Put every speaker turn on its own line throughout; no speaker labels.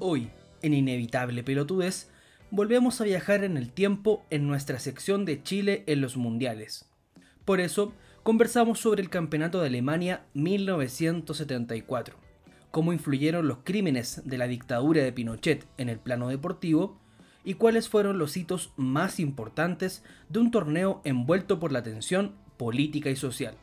Hoy, en Inevitable Pelotudez, volvemos a viajar en el tiempo en nuestra sección de Chile en los Mundiales. Por eso, conversamos sobre el Campeonato de Alemania 1974, cómo influyeron los crímenes de la dictadura de Pinochet en el plano deportivo y cuáles fueron los hitos más importantes de un torneo envuelto por la tensión política y social.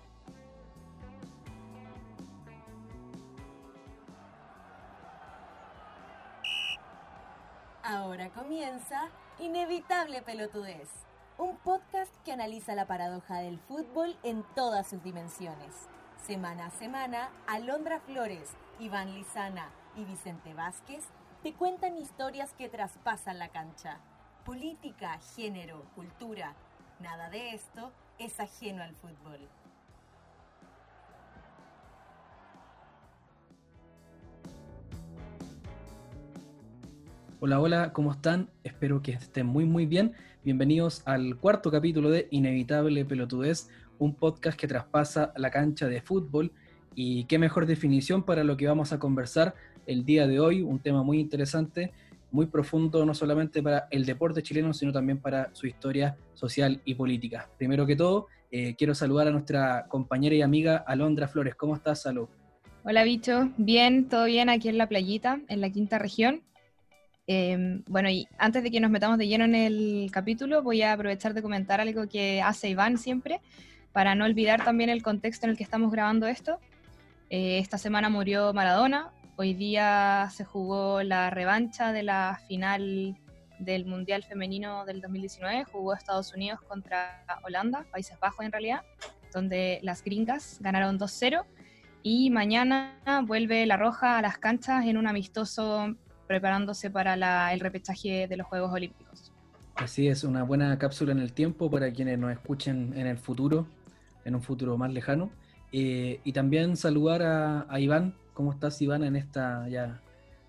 Inevitable Pelotudez, un podcast que analiza la paradoja del fútbol en todas sus dimensiones. Semana a semana, Alondra Flores, Iván Lizana y Vicente Vázquez te cuentan historias que traspasan la cancha. Política, género, cultura, nada de esto es ajeno al fútbol.
Hola, hola, ¿cómo están? Espero que estén muy, muy bien. Bienvenidos al cuarto capítulo de Inevitable Pelotudez, un podcast que traspasa la cancha de fútbol. Y qué mejor definición para lo que vamos a conversar el día de hoy, un tema muy interesante, muy profundo, no solamente para el deporte chileno, sino también para su historia social y política. Primero que todo, eh, quiero saludar a nuestra compañera y amiga Alondra Flores. ¿Cómo estás, Salud?
Hola, bicho. Bien, todo bien aquí en la playita, en la quinta región. Em, bueno, y antes de que nos metamos de lleno en el capítulo, voy a aprovechar de comentar algo que hace Iván siempre, para no olvidar también el contexto en el que estamos grabando esto. Eh, esta semana murió Maradona, hoy día se jugó la revancha de la final del Mundial Femenino del 2019, jugó Estados Unidos contra Holanda, Países Bajos en realidad, donde las gringas ganaron 2-0 y mañana vuelve La Roja a las canchas en un amistoso preparándose para el repechaje de los Juegos Olímpicos.
Así es, una buena cápsula en el tiempo para quienes nos escuchen en el futuro, en un futuro más lejano. Eh, y también saludar a, Iván. ¿Cómo estás, Iván, en esta ya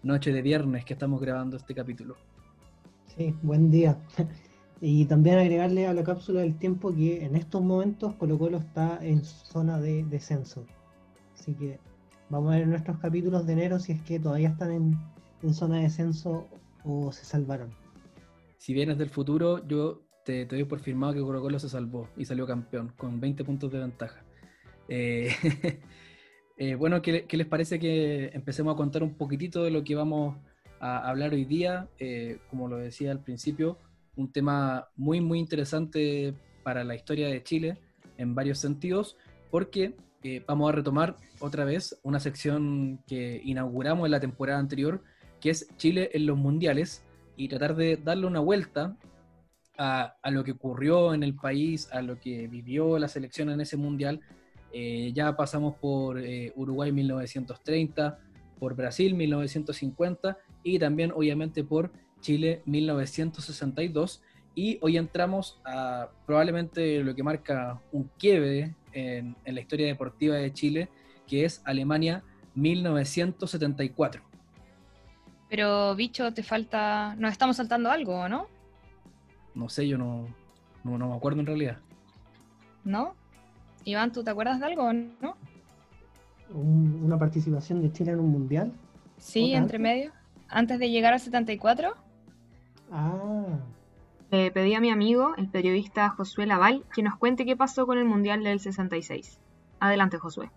noche de viernes que estamos grabando este capítulo?
Sí, buen día. Y también agregarle a la cápsula del tiempo que en estos momentos Colo Colo está en zona de descenso. Así que vamos a ver nuestros capítulos de enero si es que todavía están en, en zona de descenso o se salvaron.
Si vienes del futuro, yo te, doy por firmado que Colo Colo se salvó y salió campeón con 20 puntos de ventaja. Eh, eh, bueno, ¿qué, les parece que empecemos a contar un poquitito de lo que vamos a hablar hoy día? Eh, como lo decía al principio, un tema muy, muy interesante para la historia de Chile en varios sentidos, porque vamos a retomar otra vez una sección que inauguramos en la temporada anterior, que es Chile en los mundiales, y tratar de darle una vuelta a, lo que ocurrió en el país, a lo que vivió la selección en ese mundial. Eh, ya pasamos por eh, Uruguay 1930, por Brasil 1950 y también obviamente por Chile 1962. Y hoy entramos a probablemente lo que marca un quiebre en, en la historia deportiva de Chile, que es Alemania 1974.
Pero, bicho, te falta. Nos estamos saltando algo, ¿no?
No sé, yo no, no, me acuerdo en realidad.
¿No? Iván, ¿tú te acuerdas de algo, no?
¿Una participación de Chile en un mundial?
Sí, entre medio. Antes de llegar al 74.
Ah.
Le pedí a mi amigo, el periodista Josué Laval, que nos cuente qué pasó con el mundial del 66. Adelante, Josué.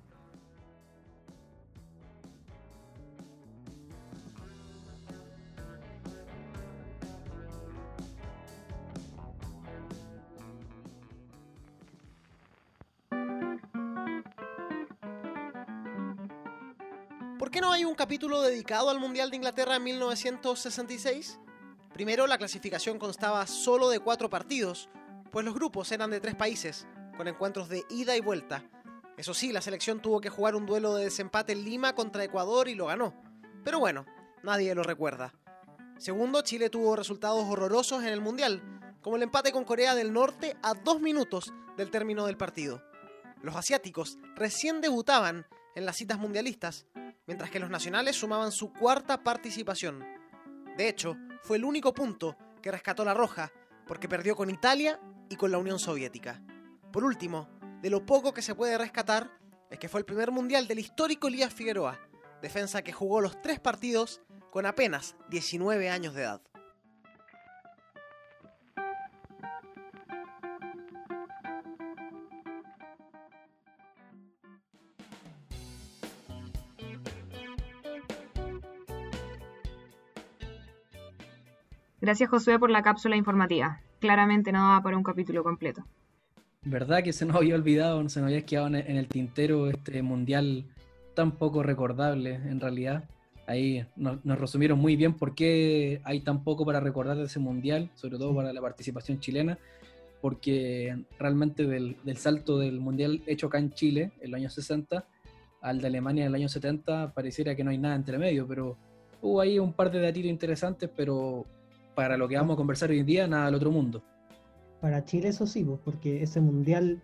¿Por qué no hay un capítulo dedicado al Mundial de Inglaterra en 1966? Primero, la clasificación constaba solo de cuatro partidos, pues los grupos eran de tres países, con encuentros de ida y vuelta. Eso sí, la selección tuvo que jugar un duelo de desempate en Lima contra Ecuador y lo ganó. Pero bueno, nadie lo recuerda. Segundo, Chile tuvo resultados horrorosos en el Mundial, como el empate con Corea del Norte a dos minutos del término del partido. Los asiáticos recién debutaban en las citas mundialistas mientras que los nacionales sumaban su cuarta participación. De hecho, fue el único punto que rescató la Roja, porque perdió con Italia y con la Unión Soviética. Por último, de lo poco que se puede rescatar, es que fue el primer mundial del histórico Elías Figueroa, defensa que jugó los tres partidos con apenas 19 años de edad.
Gracias Josué por la cápsula informativa. Claramente no va para un capítulo completo.
¿Verdad que se nos había olvidado, se nos había quedado en el tintero este mundial tan poco recordable en realidad? Ahí nos, resumieron muy bien por qué hay tan poco para recordar de ese mundial, sobre todo para la participación chilena, porque realmente del, del, salto del mundial hecho acá en Chile en los años 60 al de Alemania en el año 70 pareciera que no hay nada entre medio, pero hubo ahí un par de datitos interesantes, pero para lo que vamos a conversar hoy en día, nada del otro mundo.
Para Chile eso sí, pues, porque ese mundial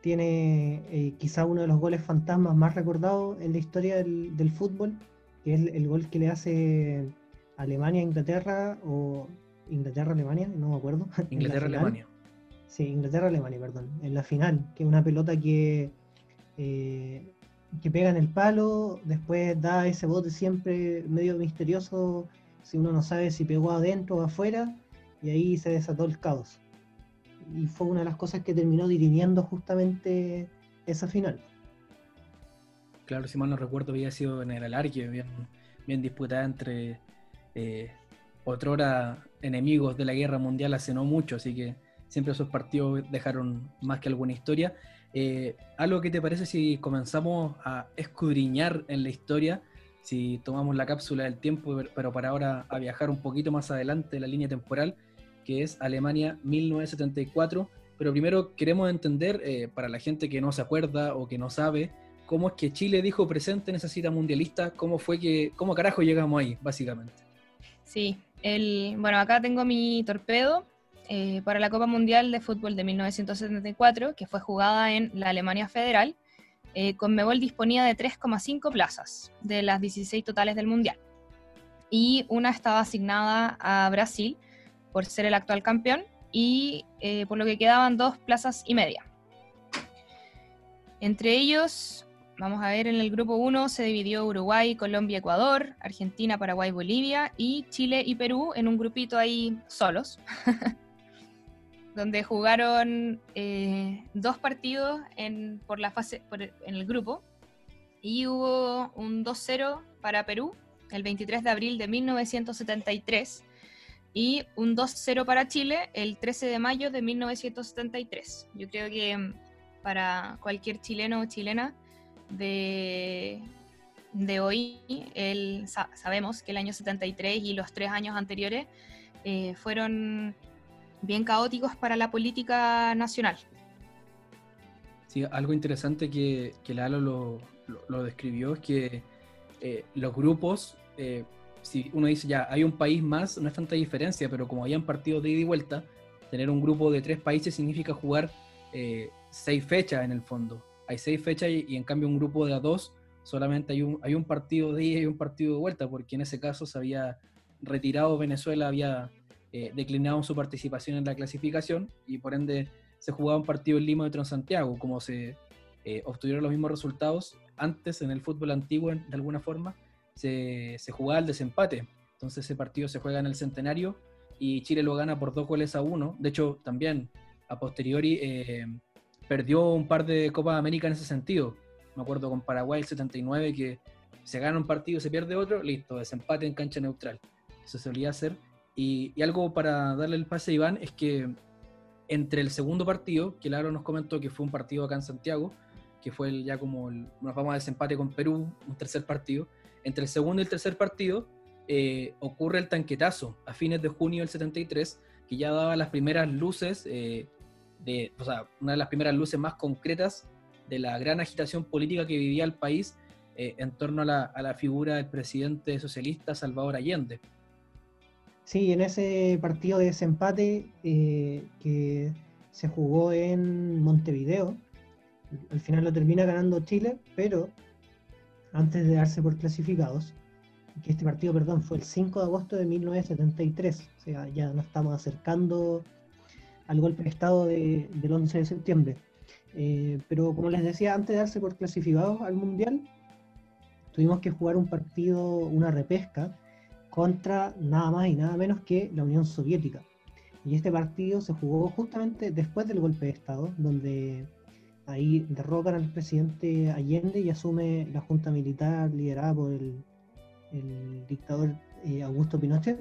tiene eh, quizá uno de los goles fantasmas más recordados en la historia del, fútbol, que es el, gol que le hace Alemania a Inglaterra o Inglaterra-Alemania, no me acuerdo.
Inglaterra-Alemania.
Sí, Inglaterra-Alemania, perdón. En la final, que es una pelota que, eh, que pega en el palo, después da ese bote siempre medio misterioso si uno no sabe si pegó adentro o afuera, y ahí se desató el caos. Y fue una de las cosas que terminó dirimiendo justamente esa final.
Claro, si mal no recuerdo, había sido en el alargue, bien, bien disputada entre eh, otrora enemigos de la guerra mundial hace no mucho, así que siempre esos partidos dejaron más que alguna historia. Eh, ¿Algo que te parece si comenzamos a escudriñar en la historia si tomamos la cápsula del tiempo, pero para ahora a viajar un poquito más adelante la línea temporal, que es Alemania 1974. Pero primero queremos entender, eh, para la gente que no se acuerda o que no sabe, cómo es que Chile dijo presente en esa cita mundialista, cómo fue que, cómo carajo llegamos ahí, básicamente.
Sí, el, bueno, acá tengo mi torpedo eh, para la Copa Mundial de Fútbol de 1974, que fue jugada en la Alemania Federal eh, Conmebol disponía de 3,5 plazas de las 16 totales del Mundial. Y una estaba asignada a Brasil por ser el actual campeón y eh, por lo que quedaban dos plazas y media. Entre ellos, vamos a ver, en el grupo 1 se dividió Uruguay, Colombia, Ecuador, Argentina, Paraguay, Bolivia y Chile y Perú en un grupito ahí solos. donde jugaron eh, dos partidos en, por la fase, en el grupo, y hubo un 2-0 para Perú el 23 de abril de 1973 y un 2-0 para Chile el 13 de mayo de 1973. Yo creo que mm, para cualquier chileno o chilena de, de hoy, el, sabemos que el año 73 y los tres años anteriores eh, fueron bien caóticos para la política nacional.
Sí, algo interesante que, que Lalo lo, lo, describió es que eh, los grupos, eh, si uno dice ya, hay un país más, no es tanta diferencia, pero como habían partidos de ida y vuelta, tener un grupo de tres países significa jugar eh, seis fechas en el fondo. Hay seis fechas y, en cambio un grupo de a dos solamente hay un, hay un partido de ida y un partido de vuelta, porque en ese caso se había retirado Venezuela, había eh, declinaron su participación en la clasificación y por ende se jugaba un partido en Lima y Santiago, como se eh, obtuvieron los mismos resultados antes en el fútbol antiguo de alguna forma, se, se, jugaba el desempate. Entonces ese partido se juega en el centenario y Chile lo gana por dos goles a uno. De hecho, también a posteriori eh, perdió un par de Copas América en ese sentido. Me acuerdo con Paraguay el 79 que se gana un partido, se pierde otro, listo, desempate en cancha neutral. Eso solía hacer y, algo para darle el pase a Iván es que entre el segundo partido, que Laro nos comentó que fue un partido acá en Santiago, que fue el, ya como el, nos vamos a desempate con Perú, un tercer partido, entre el segundo y el tercer partido eh, ocurre el tanquetazo a fines de junio del 73, que ya daba las primeras luces, eh, de, o sea, una de las primeras luces más concretas de la gran agitación política que vivía el país eh, en torno a la, a la figura del presidente socialista Salvador Allende.
Sí, en ese partido de desempate eh, que se jugó en Montevideo, al final lo termina ganando Chile, pero antes de darse por clasificados, que este partido, perdón, fue el 5 de agosto de 1973, o sea, ya nos estamos acercando al golpe de Estado del 11 de septiembre. Eh, pero como les decía, antes de darse por clasificados al Mundial, tuvimos que jugar un partido, una repesca, contra nada más y nada menos que la Unión Soviética. Y este partido se jugó justamente después del golpe de Estado, donde ahí derrocan al presidente Allende y asume la junta militar liderada por el, dictador eh, Augusto Pinochet.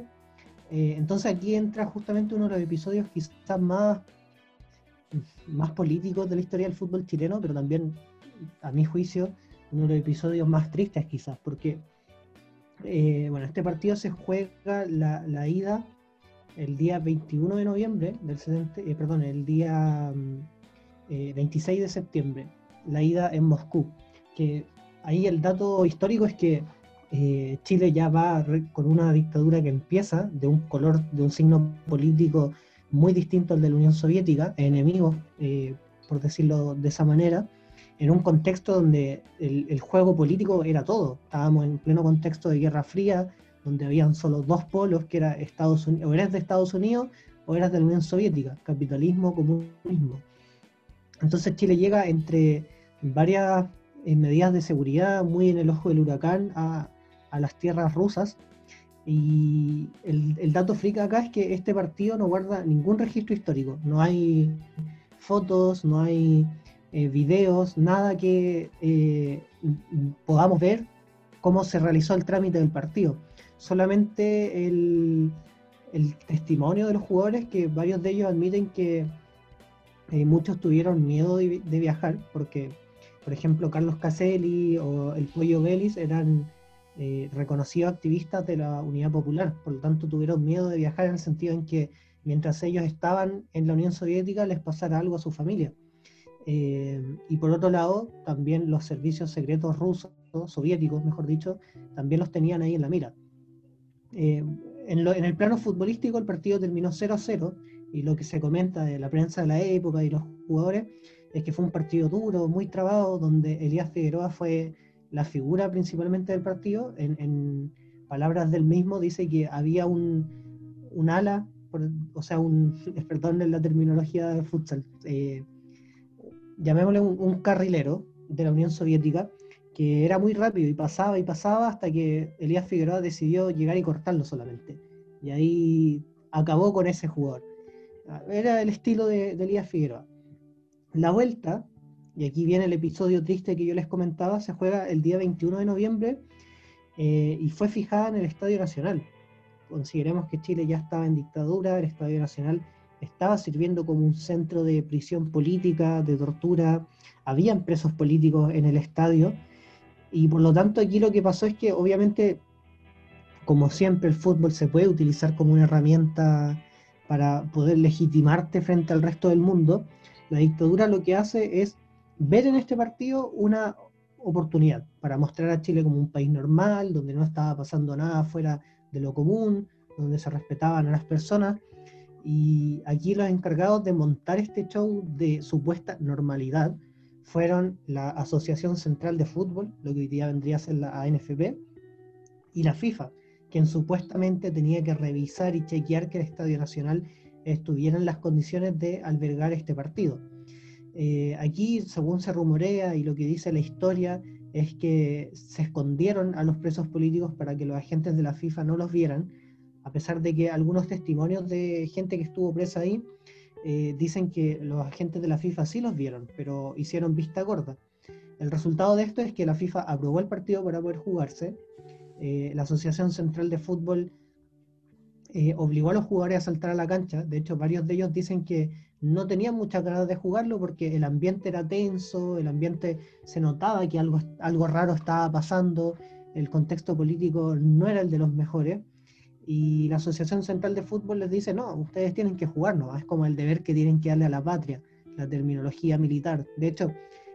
Eh, entonces aquí entra justamente uno de los episodios quizás más, más políticos de la historia del fútbol chileno, pero también, a mi juicio, uno de los episodios más tristes quizás, porque eh, bueno, este partido se juega la, ida el día 21 de noviembre del 70, perdón, el día 26 eh, de septiembre, la ida en Moscú, que ahí el dato histórico es que eh, Chile ya va con una dictadura que empieza de un color, de un signo político muy distinto al de la Unión Soviética, enemigo, eh, por decirlo de esa manera, en un contexto donde el, juego político era todo. Estábamos en pleno contexto de Guerra Fría, donde habían solo dos polos, que era Estados Unidos, o eras de Estados Unidos o eras de la Unión Soviética, capitalismo, comunismo. Entonces Chile llega entre varias eh, medidas de seguridad, muy en el ojo del huracán, a, las tierras rusas. Y el, dato frica acá es que este partido no guarda ningún registro histórico. No hay fotos, no hay eh, videos, nada que eh, podamos ver cómo se realizó el trámite del partido. Solamente el, testimonio de los jugadores, que varios de ellos admiten que eh, muchos tuvieron miedo de, viajar porque, por ejemplo, Carlos Caselli o el Pollo Vélez eran eh, reconocidos activistas de la Unidad Popular, por lo tanto tuvieron miedo de viajar en el sentido en que mientras ellos estaban en la Unión Soviética les pasara algo a su familia. Eh, y por otro lado, también los servicios secretos rusos, soviéticos, mejor dicho, también los tenían ahí en la mira. en, en, el plano futbolístico, el partido terminó 0-0 y lo que se comenta de la prensa de la época y los jugadores es que fue un partido duro, muy trabado, donde Elías Figueroa fue la figura principalmente del partido. En, palabras del mismo dice que había un, un ala, o sea, un, perdón en la terminología de futsal, eh, llamémosle un, un, carrilero de la Unión Soviética, que era muy rápido y pasaba y pasaba hasta que Elías Figueroa decidió llegar y cortarlo solamente. Y ahí acabó con ese jugador. Era el estilo de, Elías Figueroa. La vuelta, y aquí viene el episodio triste que yo les comentaba, se juega el día 21 de noviembre eh, y fue fijada en el Estadio Nacional. Consideremos que Chile ya estaba en dictadura, el Estadio Nacional estaba sirviendo como un centro de prisión política, de tortura, habían presos políticos en el estadio, y por lo tanto aquí lo que pasó es que obviamente, como siempre, el fútbol se puede utilizar como una herramienta para poder legitimarte frente al resto del mundo, la dictadura lo que hace es ver en este partido una oportunidad para mostrar a Chile como un país normal, donde no estaba pasando nada fuera de lo común, donde se respetaban a las personas. Y aquí los encargados de montar este show de supuesta normalidad fueron la Asociación Central de Fútbol, lo que hoy día vendría a ser la ANFP, y la FIFA, quien supuestamente tenía que revisar y chequear que el Estadio Nacional estuviera en las condiciones de albergar este partido. Eh, aquí, según se rumorea y lo que dice la historia, es que se escondieron a los presos políticos para que los agentes de la FIFA no los vieran, a pesar de que algunos testimonios de gente que estuvo presa ahí eh, dicen que los agentes de la FIFA sí los vieron, pero hicieron vista gorda. El resultado de esto es que la FIFA aprobó el partido para poder jugarse, eh, la Asociación Central de Fútbol eh, obligó a los jugadores a saltar a la cancha. De hecho, varios de ellos dicen que no tenían muchas ganas de jugarlo porque el ambiente era tenso, el ambiente se notaba que algo, algo raro estaba pasando, el contexto político no era el de los mejores. Y la Asociación Central de Fútbol les dice, no, ustedes tienen que jugar, ¿no? Es como el deber que tienen que darle a la patria, la terminología militar. De hecho,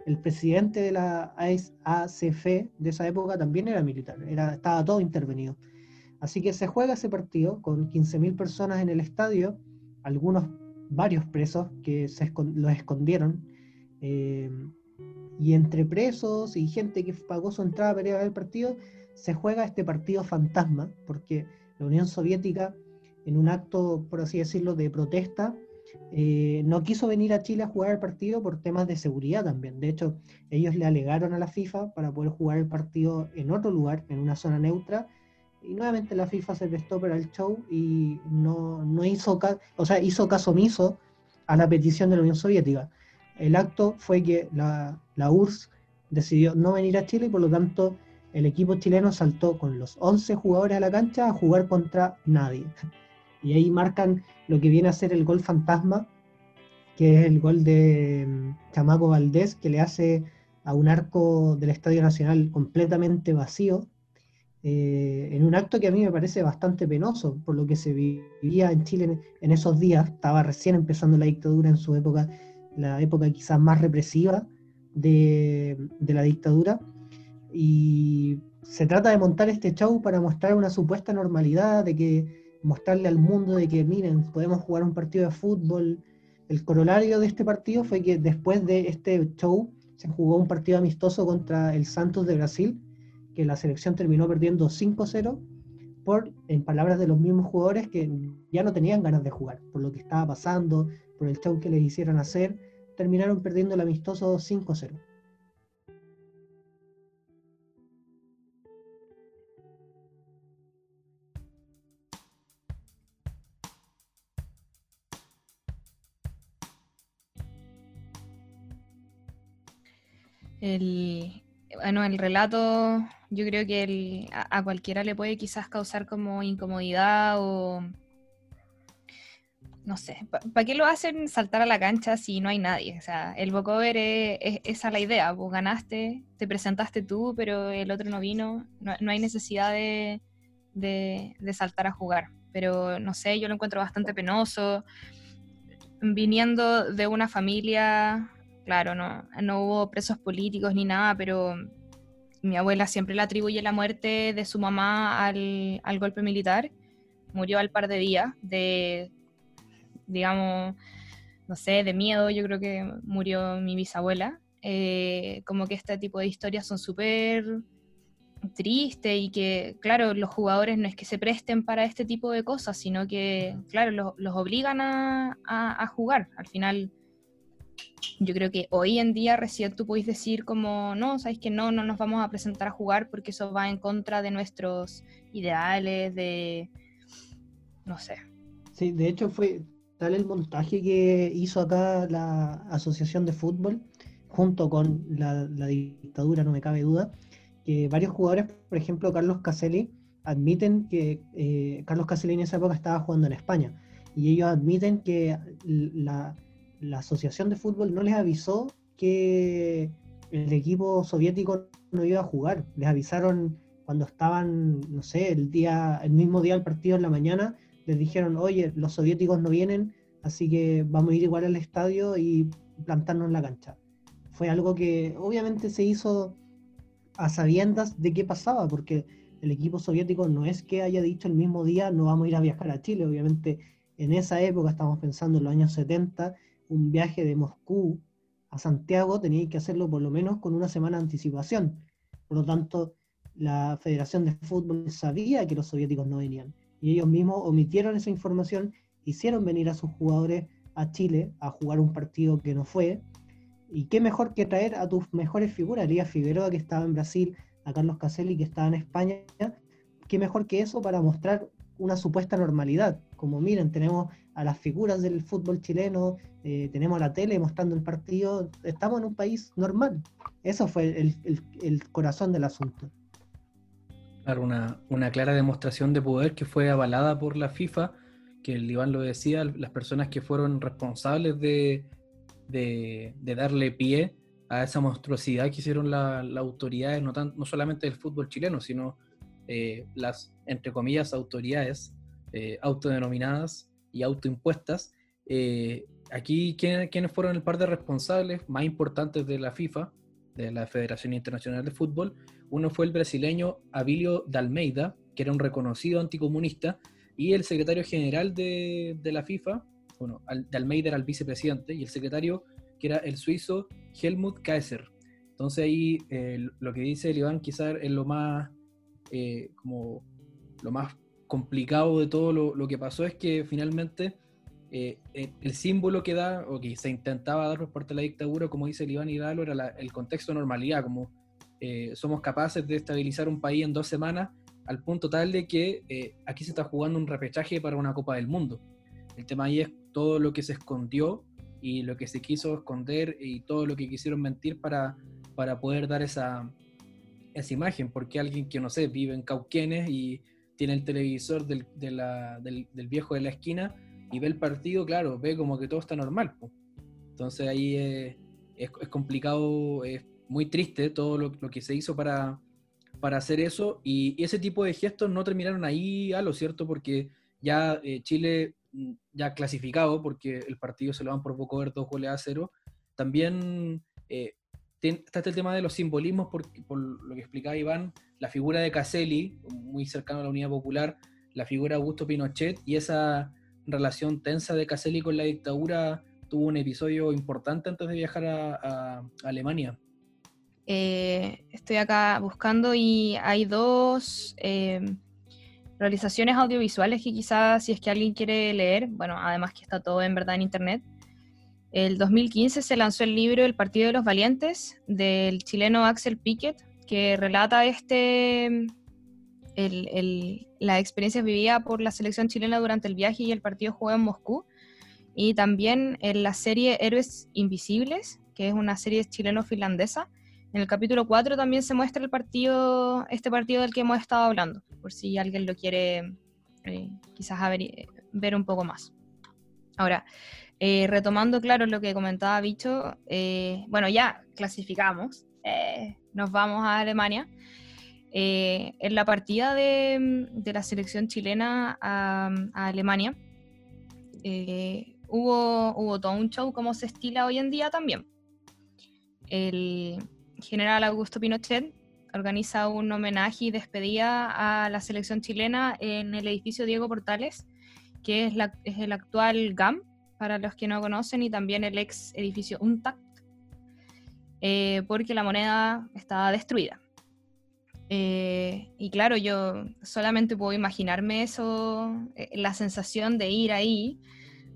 el presidente de la ACF de esa época también era militar, era, estaba todo intervenido. Así que se juega ese partido con 15.000 personas en el estadio, algunos, varios presos que se los escondieron, eh, y entre presos y gente que pagó su entrada para ir a ver el partido, se juega este partido fantasma, porque la Unión Soviética, en un acto, por así decirlo, de protesta, eh, no quiso venir a Chile a jugar el partido por temas de seguridad también. De hecho, ellos le alegaron a la FIFA para poder jugar el partido en otro lugar, en una zona neutra, y nuevamente la FIFA se prestó para el show y no, no hizo, o sea, hizo caso omiso a la petición de la Unión Soviética. El acto fue que la, la URSS decidió no venir a Chile y por lo tanto el equipo chileno saltó con los 11 jugadores a la cancha a jugar contra nadie. Y ahí marcan lo que viene a ser el gol fantasma, que es el gol de mm, Chamaco Valdés, que le hace a un arco del Estadio Nacional completamente vacío, eh, en un acto que a mí me parece bastante penoso, por lo que se vivía en Chile en, esos días, estaba recién empezando la dictadura en su época, la época quizás más represiva de, de la dictadura, y se trata de montar este show para mostrar una supuesta normalidad, de que mostrarle al mundo de que miren, podemos jugar un partido de fútbol. El corolario de este partido fue que después de este show se jugó un partido amistoso contra el Santos de Brasil, que la selección terminó perdiendo 5-0 por, en palabras de los mismos jugadores, que ya no tenían ganas de jugar, por lo que estaba pasando, por el show que les hicieron hacer, terminaron perdiendo el amistoso 5-0.
El, bueno, el relato yo creo que a, cualquiera le puede quizás causar como incomodidad o no sé, ¿para qué lo hacen saltar a la cancha si no hay nadie? O sea, el vocover es, esa la idea, vos ganaste, te presentaste tú, pero el otro no vino, no, hay necesidad de, de, saltar a jugar. Pero no sé, yo lo encuentro bastante penoso. Viniendo de una familia claro, no, no hubo presos políticos ni nada, pero mi abuela siempre le atribuye la muerte de su mamá al, golpe militar. Murió al par de días de, digamos, no sé, de miedo, yo creo que murió mi bisabuela. Eh, como que este tipo de historias son súper tristes y que, claro, los jugadores no es que se presten para este tipo de cosas, sino que, claro, los, obligan a, a, jugar. Al final yo creo que hoy en día recién tú podéis decir como, no, sabéis que no, no nos vamos a presentar a jugar porque eso va en contra de nuestros ideales, de, no sé.
Sí, de hecho fue tal el montaje que hizo acá la Asociación de Fútbol, junto con la, dictadura, no me cabe duda, que varios jugadores, por ejemplo Carlos Caselli, admiten que eh, Carlos Caselli en esa época estaba jugando en España, y ellos admiten que la la Asociación de Fútbol no les avisó que el equipo soviético no iba a jugar. Les avisaron cuando estaban, no sé, el día, el mismo día del partido en la mañana, les dijeron, oye, los soviéticos no vienen, así que vamos a ir igual al estadio y plantarnos en la cancha. Fue algo que obviamente se hizo a sabiendas de qué pasaba, porque el equipo soviético no es que haya dicho el mismo día no vamos a ir a viajar a Chile, obviamente en esa época, estamos pensando en los años 70, un viaje de Moscú a Santiago teníais que hacerlo por lo menos con una semana de anticipación. Por lo tanto, la Federación de Fútbol sabía que los soviéticos no venían. Y ellos mismos omitieron esa información, hicieron venir a sus jugadores a Chile a jugar un partido que no fue. Y qué mejor que traer a tus mejores figuras, Elías Figueroa que estaba en Brasil, a Carlos Caselli que estaba en España. Qué mejor que eso para mostrar una supuesta normalidad. Como miren, tenemos a las figuras del fútbol chileno, eh, tenemos la tele mostrando el partido, estamos en un país normal. Eso fue el, corazón del asunto.
Claro, una, clara demostración de poder que fue avalada por la FIFA, que el Iván lo decía, las personas que fueron responsables de, darle pie a esa monstruosidad que hicieron las autoridades, no, no solamente del fútbol chileno, sino eh, las, entre comillas, autoridades eh, autodenominadas y autoimpuestas. Eh, aquí, ¿quiénes, fueron el par de responsables más importantes de la FIFA, de la Federación Internacional de Fútbol? Uno fue el brasileño Abilio Dalmeida, que era un reconocido anticomunista, y el secretario general de, la FIFA, bueno, Dalmeida era el vicepresidente, y el secretario que era el suizo Helmut Kaiser. Entonces ahí eh, lo que dice el Iván quizás es lo más, eh, como lo más complicado de todo lo, que pasó es que finalmente eh, el, símbolo que da, o que se intentaba dar por parte de la dictadura, como dice el Iván Hidalgo, era el contexto de normalidad, como eh, somos capaces de estabilizar un país en dos semanas al punto tal de que eh, aquí se está jugando un repechaje para una Copa del Mundo. El tema ahí es todo lo que se escondió y lo que se quiso esconder y todo lo que quisieron mentir para, para poder dar esa, esa imagen, porque alguien que, no sé, vive en Cauquenes y tiene el televisor del, del, viejo de la esquina y ve el partido, claro, ve como que todo está normal. Entonces ahí es, es, complicado, es muy triste todo lo, lo que se hizo para, para hacer eso. Y, ese tipo de gestos no terminaron ahí a lo cierto porque ya eh, Chile mm, ya clasificado porque el partido se lo van por poco ver dos goles a cero. También eh, está este el tema de los simbolismos por, por, lo que explicaba Iván la figura de Caselli muy cercano a la Unidad Popular la figura de Augusto Pinochet y esa relación tensa de Caselli con la dictadura tuvo un episodio importante antes de viajar a Alemania
eh, estoy acá buscando y hay dos eh, realizaciones audiovisuales que quizás si es que alguien quiere leer, bueno, además que está todo en verdad en internet. El 2015 se lanzó el libro El Partido de los Valientes del chileno Axel Piquet, que relata este, la experiencia vivida por la selección chilena durante el viaje y el partido jugado en Moscú. Y también en la serie Héroes Invisibles, que es una serie chileno-finlandesa, en el capítulo 4 también se muestra el partido, este partido del que hemos estado hablando, por si alguien lo quiere eh, quizás ver un poco más. Ahora, eh, retomando, claro, lo que comentaba Bicho, eh, bueno, ya clasificamos, nos vamos a Alemania. en la partida de, la selección chilena a, a Alemania, hubo, hubo todo un show como se estila hoy en día también. El, general Augusto Pinochet organiza un homenaje y despedida a la selección chilena en el edificio Diego Portales, que es, el actual GAM, para los que no conocen, y también el ex edificio UNTAC, eh, porque la moneda estaba destruida. Eh, y claro, yo solamente puedo imaginarme eso, eh, la sensación de ir ahí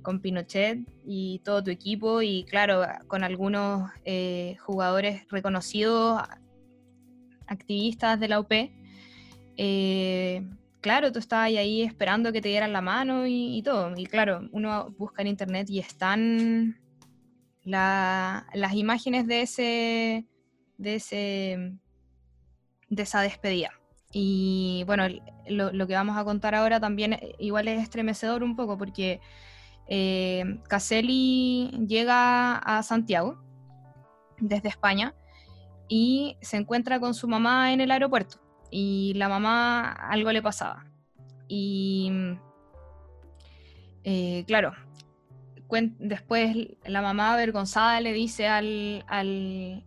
con Pinochet y todo tu equipo y claro, con algunos eh, jugadores reconocidos, activistas de la UP. Eh, claro, tú estabas ahí esperando que te dieran la mano y, todo. Y claro, uno busca en internet y están las imágenes de ese, de ese, de esa despedida. Y bueno, lo, lo, que vamos a contar ahora también igual es estremecedor un poco porque eh, Caselli llega a Santiago desde España y se encuentra con su mamá en el aeropuerto y la mamá algo le pasaba. Y eh, claro, después la mamá avergonzada le dice al,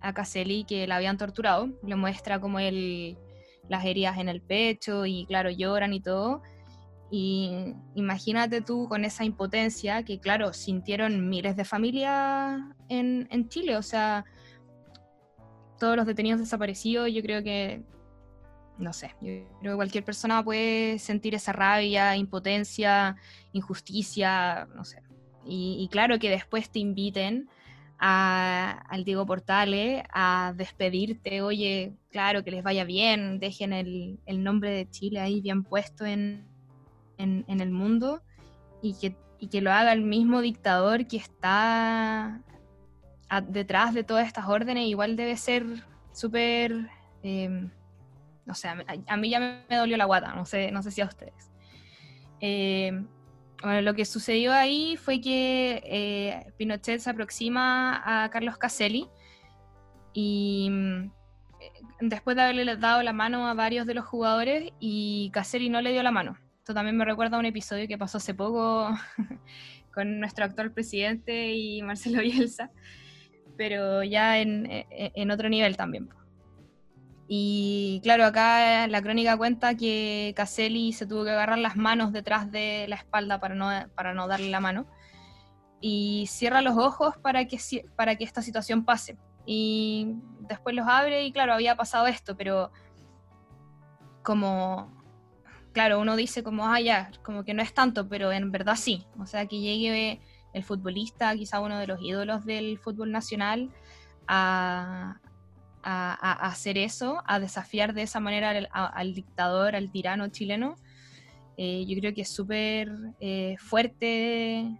a Caselli que la habían torturado, le muestra como él las heridas en el pecho y claro, lloran y todo. Y imagínate tú con esa impotencia que, claro, sintieron miles de familias en, en Chile. O sea, todos los detenidos desaparecidos, yo creo que, no sé, yo creo que cualquier persona puede sentir esa rabia, impotencia, injusticia, no sé. Y, claro que después te inviten a, al Diego Portales a despedirte, oye, claro, que les vaya bien, dejen el, el nombre de Chile ahí bien puesto en, en, el mundo y que, que, lo haga el mismo dictador que está detrás de todas estas órdenes, igual debe ser súper... Em, no sé, a, mí ya me, dolió la guata, no sé, no sé si a ustedes. Em, lo que sucedió ahí fue que eh, Pinochet se aproxima a Carlos Caselli y mm, después de haberle dado la mano a varios de los jugadores y Caselli no le dio la mano. Esto también me recuerda a un episodio que pasó hace poco con nuestro actual presidente y Marcelo Bielsa, pero ya en, en otro nivel también. Y claro, acá la crónica cuenta que Caselli se tuvo que agarrar las manos detrás de la espalda para no, para no darle la mano. Y cierra los ojos para que, para que esta situación pase. Y después los abre y claro, había pasado esto, pero como claro, uno dice como, ah, ya, como que no es tanto, pero en verdad sí. O sea, que llegue el futbolista, quizá uno de los ídolos del fútbol nacional, a, a, hacer eso, a desafiar de esa manera al, dictador, al tirano chileno, eh, yo creo que es súper eh, fuerte,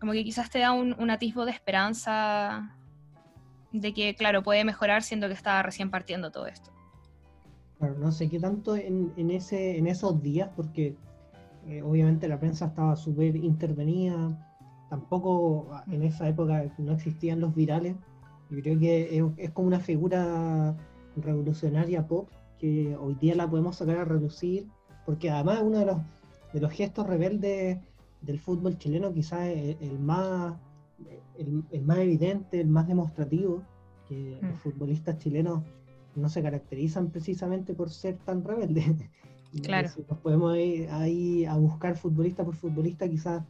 como que quizás te da un, atisbo de esperanza de que, claro, puede mejorar siendo que estaba recién partiendo todo esto.
Claro, no sé qué tanto en, ese, en esos días, porque eh, obviamente la prensa estaba súper intervenida, tampoco en esa época no existían los virales, yo creo que es, como una figura revolucionaria pop que hoy día la podemos sacar a reducir, porque además uno de los, de los gestos rebeldes del fútbol chileno quizás es el, más, el, más evidente, el más demostrativo, que los mm. futbolistas chilenos no se caracterizan precisamente por ser tan rebeldes.
Claro.
nos podemos ir ahí a buscar futbolista por futbolista, quizás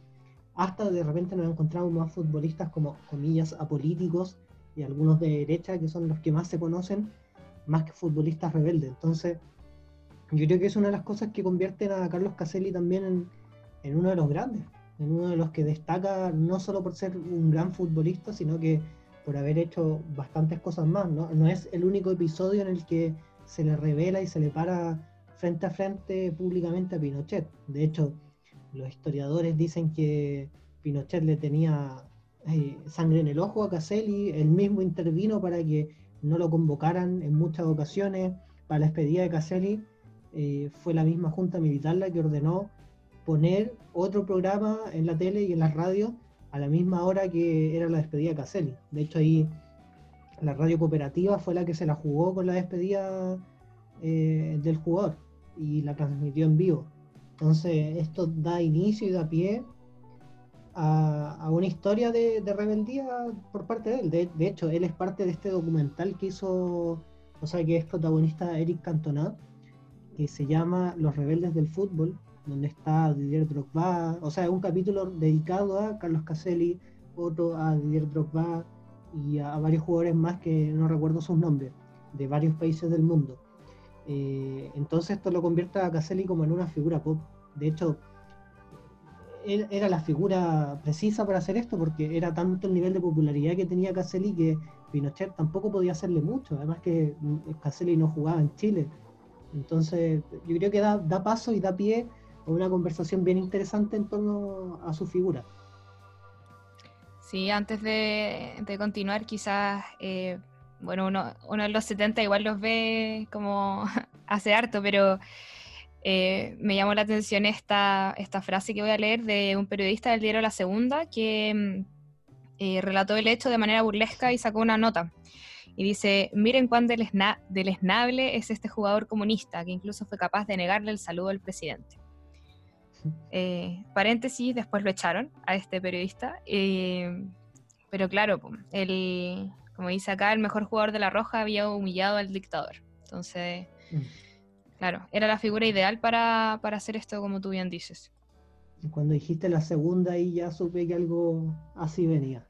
hasta de repente nos encontramos más futbolistas como comillas apolíticos y algunos de derecha, que son los que más se conocen, más que futbolistas rebeldes. Entonces, yo creo que es una de las cosas que convierten a Carlos Caselli también en, uno de los grandes, en uno de los que destaca no solo por ser un gran futbolista, sino que por haber hecho bastantes cosas más. No, no es el único episodio en el que se le revela y se le para frente a frente públicamente a Pinochet. De hecho, los historiadores dicen que Pinochet le tenía sangre en el ojo a Caselli, él mismo intervino para que no lo convocaran en muchas ocasiones. Para la despedida de Caselli eh, fue la misma Junta Militar la que ordenó poner otro programa en la tele y en la radio a la misma hora que era la despedida de Caselli. De hecho ahí la radio cooperativa fue la que se la jugó con la despedida eh, del jugador y la transmitió en vivo. Entonces esto da inicio y da pie a, una historia de, rebeldía por parte de él. De, hecho, él es parte de este documental que hizo, o sea, que es protagonista Eric Cantona, que se llama Los rebeldes del fútbol, donde está Didier Drogba, o sea, un capítulo dedicado a Carlos Caselli, otro a Didier Drogba y a, varios jugadores más que no recuerdo sus nombres, de varios países del mundo. Eh, entonces esto lo convierte a Caselli como en una figura pop. De hecho, era la figura precisa para hacer esto porque era tanto el nivel de popularidad que tenía Caselli que Pinochet tampoco podía hacerle mucho, además que mm, Caselli no jugaba en Chile. Entonces yo creo que da, paso y da pie a una conversación bien interesante en torno a su figura.
Sí, antes de, continuar, quizás, eh, bueno, uno, uno de los 70 igual los ve como hace harto, pero eh, me llamó la atención esta, esta frase que voy a leer de un periodista del diario La Segunda que mm, eh, relató el hecho de manera burlesca y sacó una nota. Y dice, miren cuán deleznable es este jugador comunista que incluso fue capaz de negarle el saludo al presidente. Eh, paréntesis, después lo echaron a este periodista. pero claro, el, como dice acá, el mejor jugador de la Roja había humillado al dictador. Entonces... Mm. Claro, era la figura ideal para, hacer esto, como tú bien dices.
Cuando dijiste la segunda, ahí ya supe que algo así venía.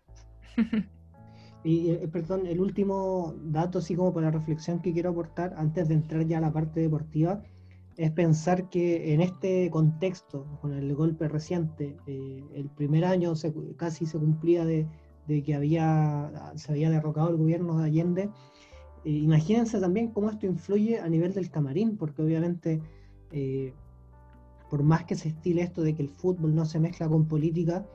y, eh, perdón, el último dato, así como para reflexión que quiero aportar, antes de entrar ya a la parte deportiva, es pensar que en este contexto, con el golpe reciente, eh, el primer año casi se cumplía de, de, que había, se había derrocado el gobierno de Allende, eh, imagínense también cómo esto influye a nivel del camarín, porque obviamente, eh, por más que se estile esto de que el fútbol no se mezcla con política,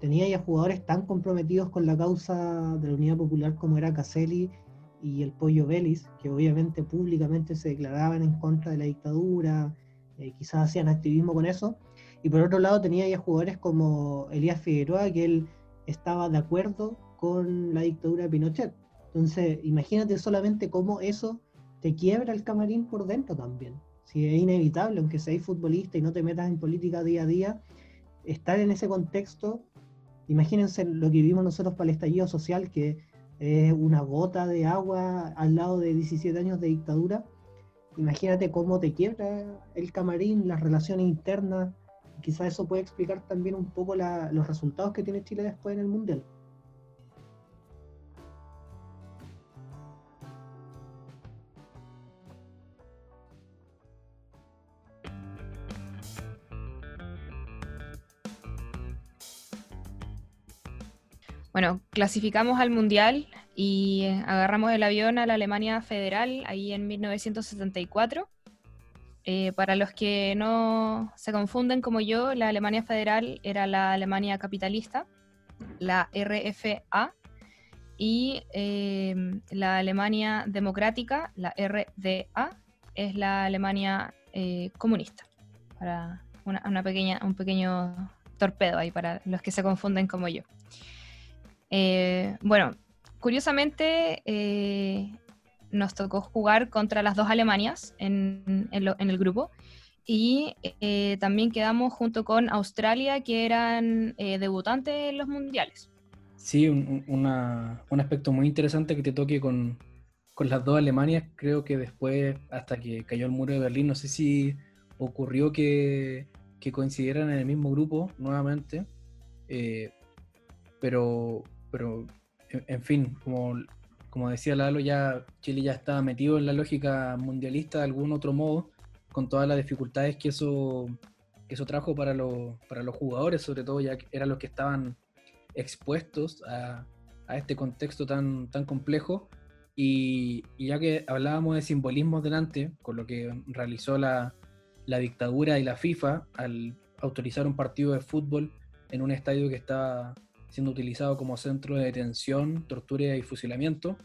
tenía ya jugadores tan comprometidos con la causa de la Unidad Popular como era Caselli y el Pollo Vélez, que obviamente públicamente se declaraban en contra de la dictadura, eh, quizás hacían activismo con eso. Y por otro lado tenía ya jugadores como Elías Figueroa, que él estaba de acuerdo con la dictadura de Pinochet. Entonces, imagínate solamente cómo eso te quiebra el camarín por dentro también. Si es inevitable, aunque seas futbolista y no te metas en política día a día, estar en ese contexto, imagínense lo que vivimos nosotros para el estallido social, que es una gota de agua al lado de 17 años de dictadura. Imagínate cómo te quiebra el camarín, las relaciones internas. Quizás eso puede explicar también un poco los resultados que tiene Chile después en el Mundial.
Bueno, clasificamos al Mundial y agarramos el avión a la Alemania Federal ahí en 1974. Eh, para los que no se confunden como yo, la Alemania Federal era la Alemania capitalista, la RFA, y eh, la Alemania Democrática, la RDA, es la Alemania eh, comunista. Para una, pequeña, un pequeño torpedo ahí para los que se confunden como yo. Bueno, curiosamente, eh, nos tocó jugar contra las dos Alemanias en, el grupo y eh, también quedamos junto con Australia, que eran eh, debutantes en los mundiales.
Sí, un, aspecto muy interesante que te toque con, las dos Alemanias. Creo que después, hasta que cayó el muro de Berlín, no sé si ocurrió que, coincidieran en el mismo grupo nuevamente, pero, pero en fin, como, como decía Lalo, ya Chile ya estaba metido en la lógica mundialista de algún otro modo, con todas las dificultades que eso, eso trajo para, para los jugadores, sobre todo ya que eran los que estaban expuestos a, este contexto tan, tan complejo. Y, ya que hablábamos de simbolismos delante, con lo que realizó la, la dictadura y la FIFA al autorizar un partido de fútbol en un estadio que está siendo utilizado como centro de detención, tortura y fusilamiento.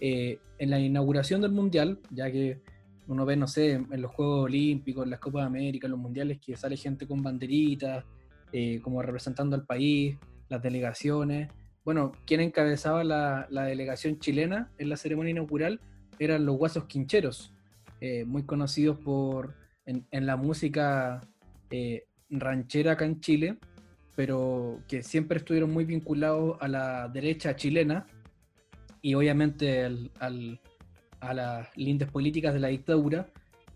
Eh, en la inauguración del Mundial, ya que uno ve, no sé, en los Juegos Olímpicos, en las Copas de América, en los Mundiales, que sale gente con banderitas, eh, como representando al país, las delegaciones. Bueno, quien encabezaba la, delegación chilena en la ceremonia inaugural eran los Guasos Quincheros, eh, muy conocidos por, en, en la música ranchera acá en Chile, pero que siempre estuvieron muy vinculados a la derecha chilena y obviamente a las lindes políticas de la dictadura.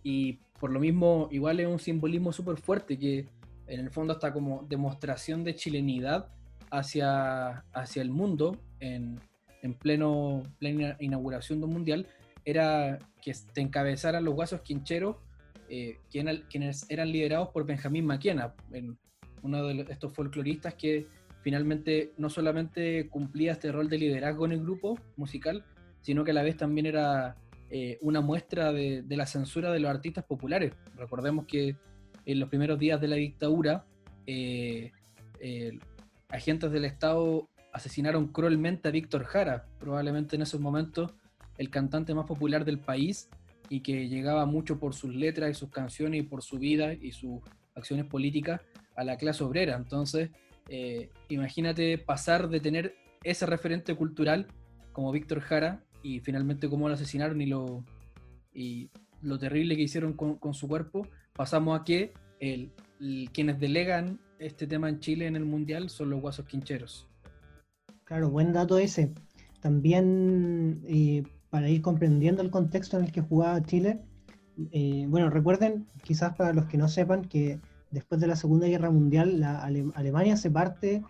Y por lo mismo, igual es un simbolismo súper fuerte que en el fondo está como demostración de chilenidad hacia, hacia el mundo en, en pleno, plena inauguración de un mundial, era que te encabezaran los guasos quincheros, eh, quienes eran liderados por Benjamín Maquena, en, uno de estos folcloristas que finalmente no solamente cumplía este rol de liderazgo en el grupo musical, sino que a la vez también era eh, una muestra de, la censura de los artistas populares. Recordemos que en los primeros días de la dictadura, eh, agentes del Estado asesinaron cruelmente a Víctor Jara, probablemente en esos momentos el cantante más popular del país y que llegaba mucho por sus letras y sus canciones y por su vida y sus acciones políticas a la clase obrera. Entonces, eh, imagínate pasar de tener ese referente cultural como Víctor Jara y finalmente cómo lo asesinaron y lo, y lo terrible que hicieron con, su cuerpo, pasamos a que el, quienes delegan este tema en Chile en el Mundial son los guasos quincheros.
Claro, buen dato ese. También eh, para ir comprendiendo el contexto en el que jugaba Chile, eh, bueno, recuerden, quizás para los que no sepan, que después de la Segunda Guerra Mundial, la Alemania se parte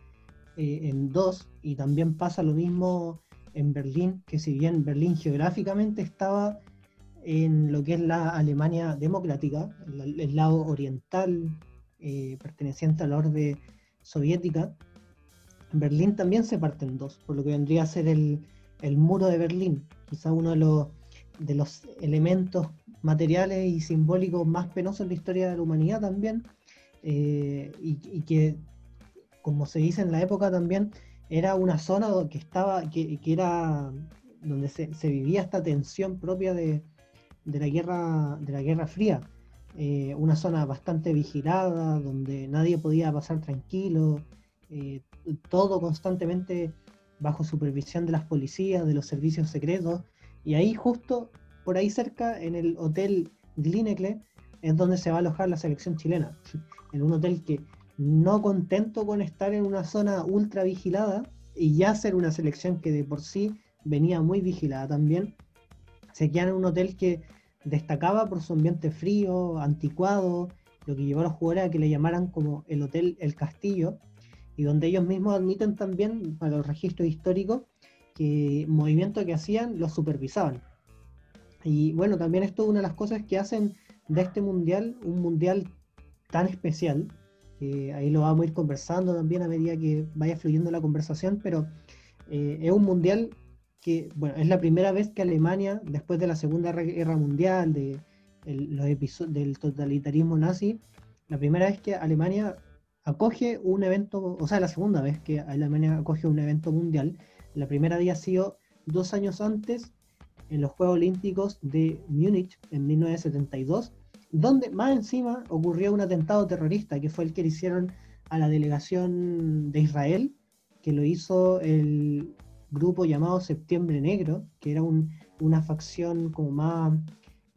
eh, en dos y también pasa lo mismo en Berlín, que si bien Berlín geográficamente estaba en lo que es la Alemania democrática, el, lado oriental eh, perteneciente a la orbe soviética, Berlín también se parte en dos, por lo que vendría a ser el, muro de Berlín, quizá uno de los, de los elementos materiales y simbólicos más penosos en la historia de la humanidad también, eh, y, que, como se dice en la época también, era una zona que estaba, que, era donde se, vivía esta tensión propia de, la guerra, de la Guerra Fría. Eh, una zona bastante vigilada, donde nadie podía pasar tranquilo, eh, todo constantemente bajo supervisión de las policías, de los servicios secretos, y ahí justo por ahí cerca, en el hotel Glinekle, es donde se va a alojar la selección chilena en un hotel que no contento con estar en una zona ultra vigilada y ya ser una selección que de por sí venía muy vigilada también, se quedan en un hotel que destacaba por su ambiente frío, anticuado, lo que llevó a los jugadores a que le llamaran como el Hotel El Castillo, y donde ellos mismos admiten también para los registros históricos que movimientos que hacían los supervisaban. Y bueno, también esto es una de las cosas que hacen de este mundial un mundial tan especial. ahí lo vamos a ir conversando también a medida que vaya fluyendo la conversación, pero eh, es un mundial que, bueno, es la primera vez que Alemania, después de la Segunda Guerra Mundial, de los del totalitarismo nazi, la primera vez que Alemania acoge un evento, o sea, la segunda vez que Alemania acoge un evento mundial, la primera había sido dos años antes en los Juegos Olímpicos de Múnich en 1972, donde más encima ocurrió un atentado terrorista, que fue el que le hicieron a la delegación de Israel, que lo hizo el grupo llamado Septiembre Negro, que era una facción como más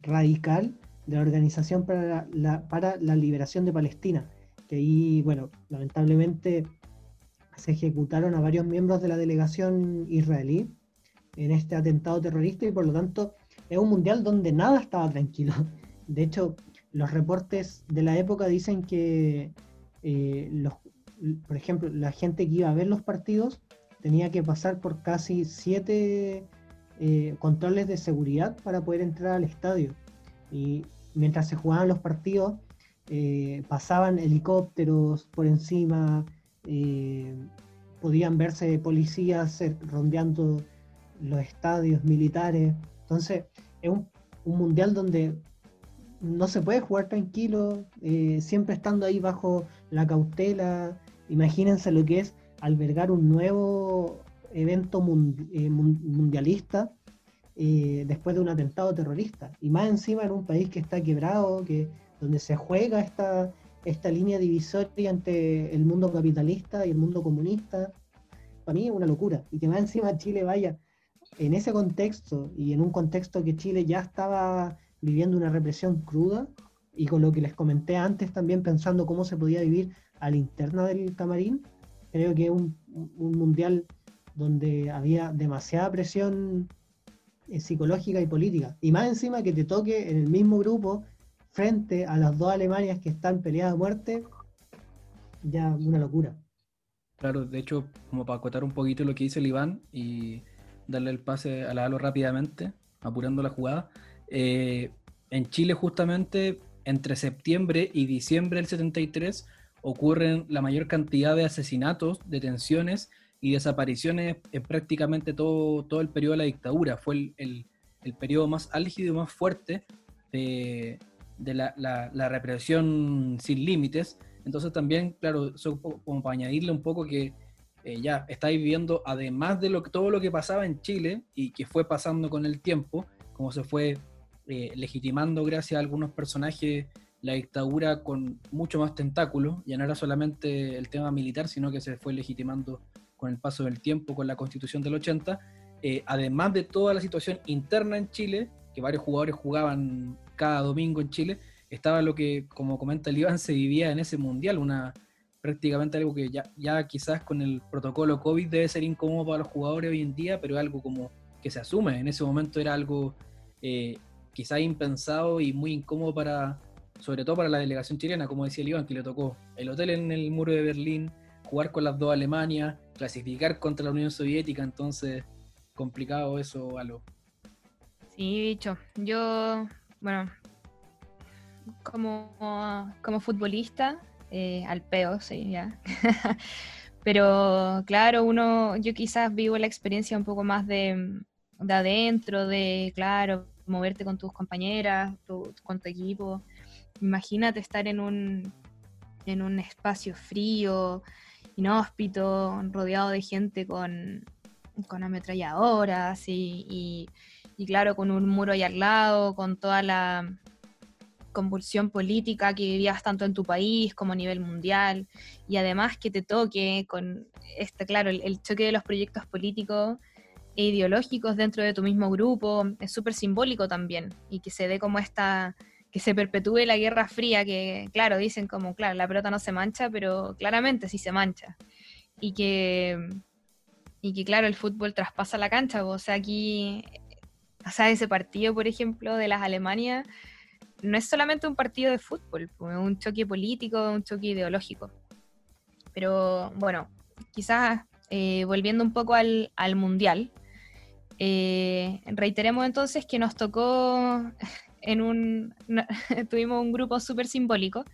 radical de la Organización para la, para la Liberación de Palestina, que ahí, bueno, lamentablemente se ejecutaron a varios miembros de la delegación israelí en este atentado terrorista y por lo tanto es un mundial donde nada estaba tranquilo. De hecho, los reportes de la época dicen que, eh, los, por ejemplo, la gente que iba a ver los partidos tenía que pasar por casi siete eh, controles de seguridad para poder entrar al estadio. Y mientras se jugaban los partidos, eh, pasaban helicópteros por encima, podían verse policías rondeando los estadios militares. Entonces, es un, mundial donde no se puede jugar tranquilo, eh, siempre estando ahí bajo la cautela. Imagínense lo que es albergar un nuevo evento mundialista después de un atentado terrorista. Y más encima en un país que está quebrado, que donde se juega esta, esta línea divisoria entre el mundo capitalista y el mundo comunista, para mí es una locura. Y que más encima Chile vaya en ese contexto y en un contexto que Chile ya estaba viviendo una represión cruda y con lo que les comenté antes también pensando cómo se podía vivir a la interna del camarín, creo que es un, mundial donde había demasiada presión eh, psicológica y política. Y más encima que te toque en el mismo grupo frente a las dos Alemanias que están peleadas a muerte, ya una locura.
Claro, de hecho, como para acotar un poquito lo que dice el Iván y darle el pase a la rápidamente, apurando la jugada. Eh, en Chile, justamente, entre septiembre y diciembre del 73, ocurren la mayor cantidad de asesinatos, detenciones y desapariciones en prácticamente todo, todo el periodo de la dictadura. Fue el, el, periodo más álgido y más fuerte de, de la, represión sin límites. Entonces también, claro, como para añadirle un poco que eh, ya estáis viviendo, además de todo lo que pasaba en Chile y que fue pasando con el tiempo, como se fue eh, legitimando gracias a algunos personajes la dictadura con mucho más tentáculo, ya no era solamente el tema militar, sino que se fue legitimando con el paso del tiempo, con la constitución del 80, eh, además de toda la situación interna en Chile, que varios jugadores jugaban cada domingo en Chile, estaba lo que, como comenta el Iván, se vivía en ese mundial, una prácticamente algo que ya, ya quizás con el protocolo COVID debe ser incómodo para los jugadores hoy en día, pero algo como que se asume. En ese momento era algo eh, quizás impensado y muy incómodo para, sobre todo para la delegación chilena, como decía el Iván, que le tocó el hotel en el muro de Berlín, jugar con las dos Alemanias, clasificar contra la Unión Soviética, entonces complicado eso, a lo
Sí, bicho. Yo bueno, como, como futbolista, eh, al peo, sí, ya. Pero claro, uno, yo quizás vivo la experiencia un poco más de, de adentro, de, claro, moverte con tus compañeras, con tu equipo. Imagínate estar en un, en un espacio frío, inhóspito, rodeado de gente con, con ametralladoras y y claro, con un muro ahí al lado, con toda la convulsión política que vivías tanto en tu país como a nivel mundial, y además que te toque con este, claro, el, choque de los proyectos políticos e ideológicos dentro de tu mismo grupo, es súper simbólico también, y que se dé como esta, que se perpetúe la Guerra Fría, que claro, dicen como, claro, la pelota no se mancha, pero claramente sí se mancha, y que, y que claro, el fútbol traspasa la cancha, o sea, aquí o sea, ese partido, por ejemplo, de las Alemania, no es solamente un partido de fútbol, es un choque político, un choque ideológico. Pero bueno, quizás eh, volviendo un poco al, Mundial, eh, reiteremos entonces que nos tocó en un, tuvimos un grupo súper simbólico,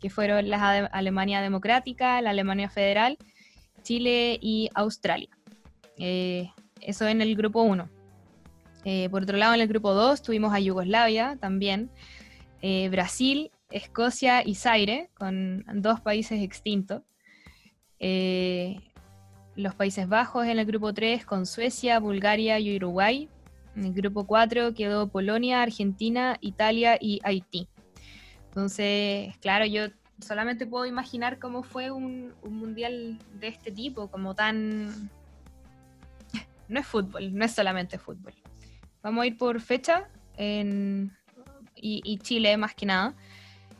que fueron la Alemania Democrática, la Alemania Federal, Chile y Australia. Eh, eso en el grupo 1. Eh, por otro lado, en el grupo 2 tuvimos a Yugoslavia también, eh, Brasil, Escocia y Zaire, con dos países extintos. Eh, los Países Bajos en el grupo 3 con Suecia, Bulgaria y Uruguay. En el grupo 4 quedó Polonia, Argentina, Italia y Haití. Entonces, claro, yo solamente puedo imaginar cómo fue un, mundial de este tipo, como tan... No es fútbol, no es solamente fútbol. Vamos a ir por fecha y, Chile más que nada.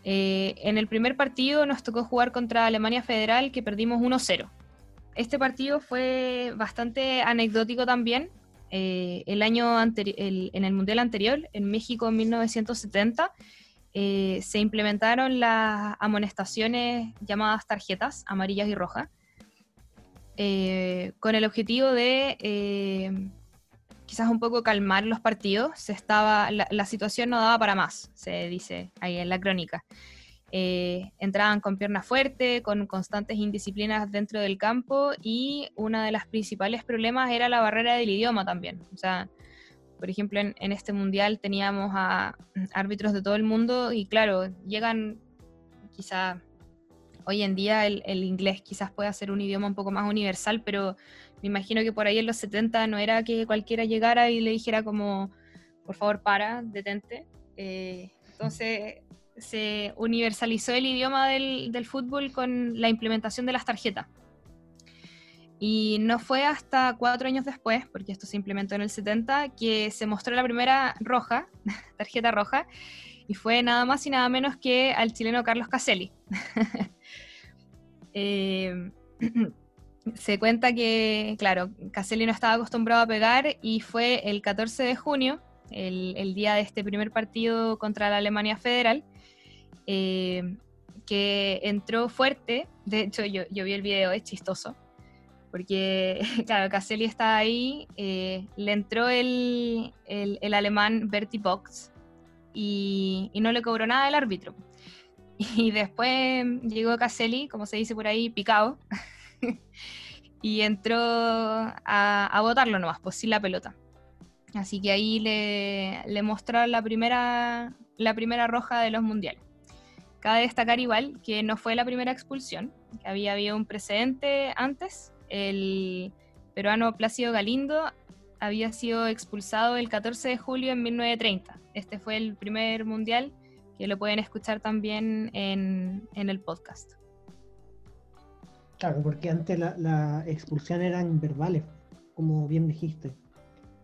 Eh, en el primer partido nos tocó jugar contra Alemania Federal que perdimos 1-0. Este partido fue bastante anecdótico también. Eh, el año en el mundial anterior, en México en 1970, eh, se implementaron las amonestaciones llamadas tarjetas amarillas y rojas, con el objetivo de quizás un poco calmar los partidos. Se estaba, la, situación no daba para más, se dice ahí en la crónica. Eh, entraban con pierna fuerte, con constantes indisciplinas dentro del campo y uno de los principales problemas era la barrera del idioma también. O sea, por ejemplo, en, en este mundial teníamos a árbitros de todo el mundo y claro, llegan quizá hoy en día el, el inglés quizás pueda ser un idioma un poco más universal, pero me imagino que por ahí en los 70 no era que cualquiera llegara y le dijera como, por favor, para, detente. Eh, entonces se universalizó el idioma del, del, fútbol con la implementación de las tarjetas. Y no fue hasta cuatro años después, porque esto se implementó en el 70, que se mostró la primera roja, tarjeta roja, y fue nada más y nada menos que al chileno Carlos Caselli. eh, se cuenta que, claro, Caselli no estaba acostumbrado a pegar y fue el 14 de junio, el, día de este primer partido contra la Alemania Federal, eh, que entró fuerte. De hecho, yo, vi el video, es chistoso, porque, claro, Caselli está ahí, eh, le entró el, alemán Bertie Box y, y no le cobró nada el árbitro. Y después llegó Caselli, como se dice por ahí, picado. y entró a, a botarlo nomás, pues sin la pelota. Así que ahí le, le mostró la primera, la primera roja de los mundiales. Cabe destacar igual que no fue la primera expulsión, que había habido un precedente antes. El peruano Plácido Galindo había sido expulsado el 14 de julio en 1930. Este fue el primer mundial que lo pueden escuchar también en, en el podcast.
Claro, porque antes la, la, expulsión eran verbales, como bien dijiste.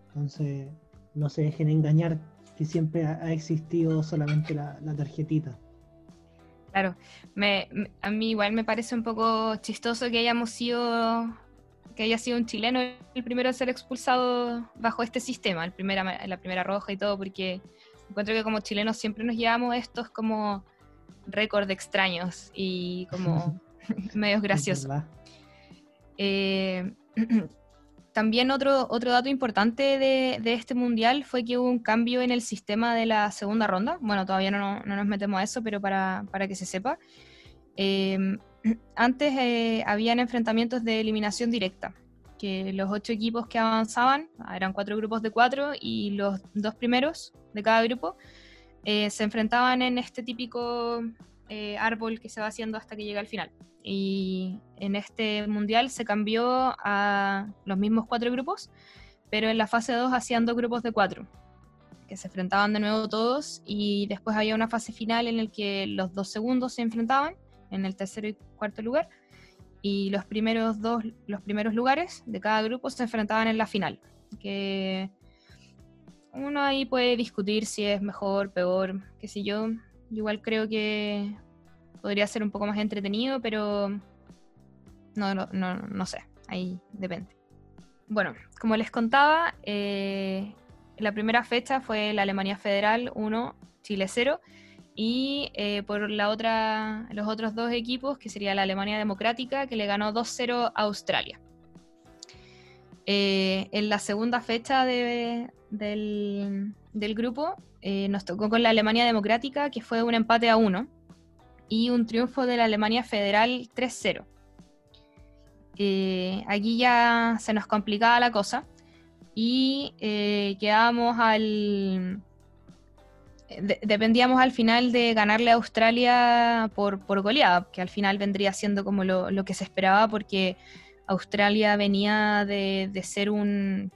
Entonces, no se dejen engañar que siempre ha, existido solamente la, tarjetita.
Claro, me, a mí igual me parece un poco chistoso que hayamos sido, que haya sido un chileno el primero a ser expulsado bajo este sistema, el primera, la primera roja y todo, porque encuentro que como chilenos siempre nos llevamos estos como récord extraños y como medios graciosos. Eh, también otro, otro dato importante de, este mundial fue que hubo un cambio en el sistema de la segunda ronda. Bueno, todavía no, nos metemos a eso, pero para, que se sepa. Eh, antes eh, habían enfrentamientos de eliminación directa, que los ocho equipos que avanzaban, eran cuatro grupos de cuatro, y los dos primeros de cada grupo se enfrentaban en este típico árbol que se va haciendo hasta que llega al final. Y en este mundial se cambió a los mismos cuatro grupos, pero en la fase 2 hacían dos grupos de cuatro, que se enfrentaban de nuevo todos y después había una fase final en la que los dos segundos se enfrentaban en el tercero y cuarto lugar y los primeros dos los primeros lugares de cada grupo se enfrentaban en la final que uno ahí puede discutir si es mejor peor qué sé yo igual creo que podría ser un poco más entretenido, pero no, no, no, sé, ahí depende. Bueno, como les contaba, eh, la primera fecha fue la Alemania Federal 1, Chile 0, y eh, por la otra, los otros dos equipos, que sería la Alemania Democrática, que le ganó 2-0 a Australia. Eh, en la segunda fecha del, del, grupo nos tocó con la Alemania Democrática, que fue un empate a 1 y un triunfo de la Alemania Federal 3-0. Eh, aquí ya se nos complicaba la cosa, y eh, quedábamos al... dependíamos al final de ganarle a Australia por, por goleada, que al final vendría siendo como lo, que se esperaba porque Australia venía de, ser un,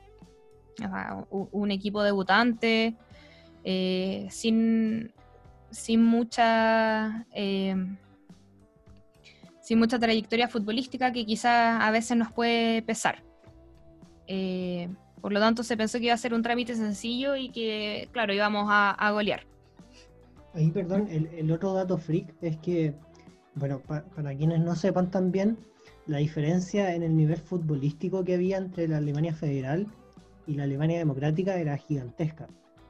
un equipo debutante, eh, sin, sin mucha eh, sin mucha trayectoria futbolística que quizás a veces nos puede pesar. Eh, por lo tanto, se pensó que iba a ser un trámite sencillo y que, claro, íbamos a, golear.
Ahí, perdón, el, otro dato freak es que, bueno, para quienes no sepan también, la diferencia en el nivel futbolístico que había entre la Alemania federal y la Alemania democrática era gigantesca.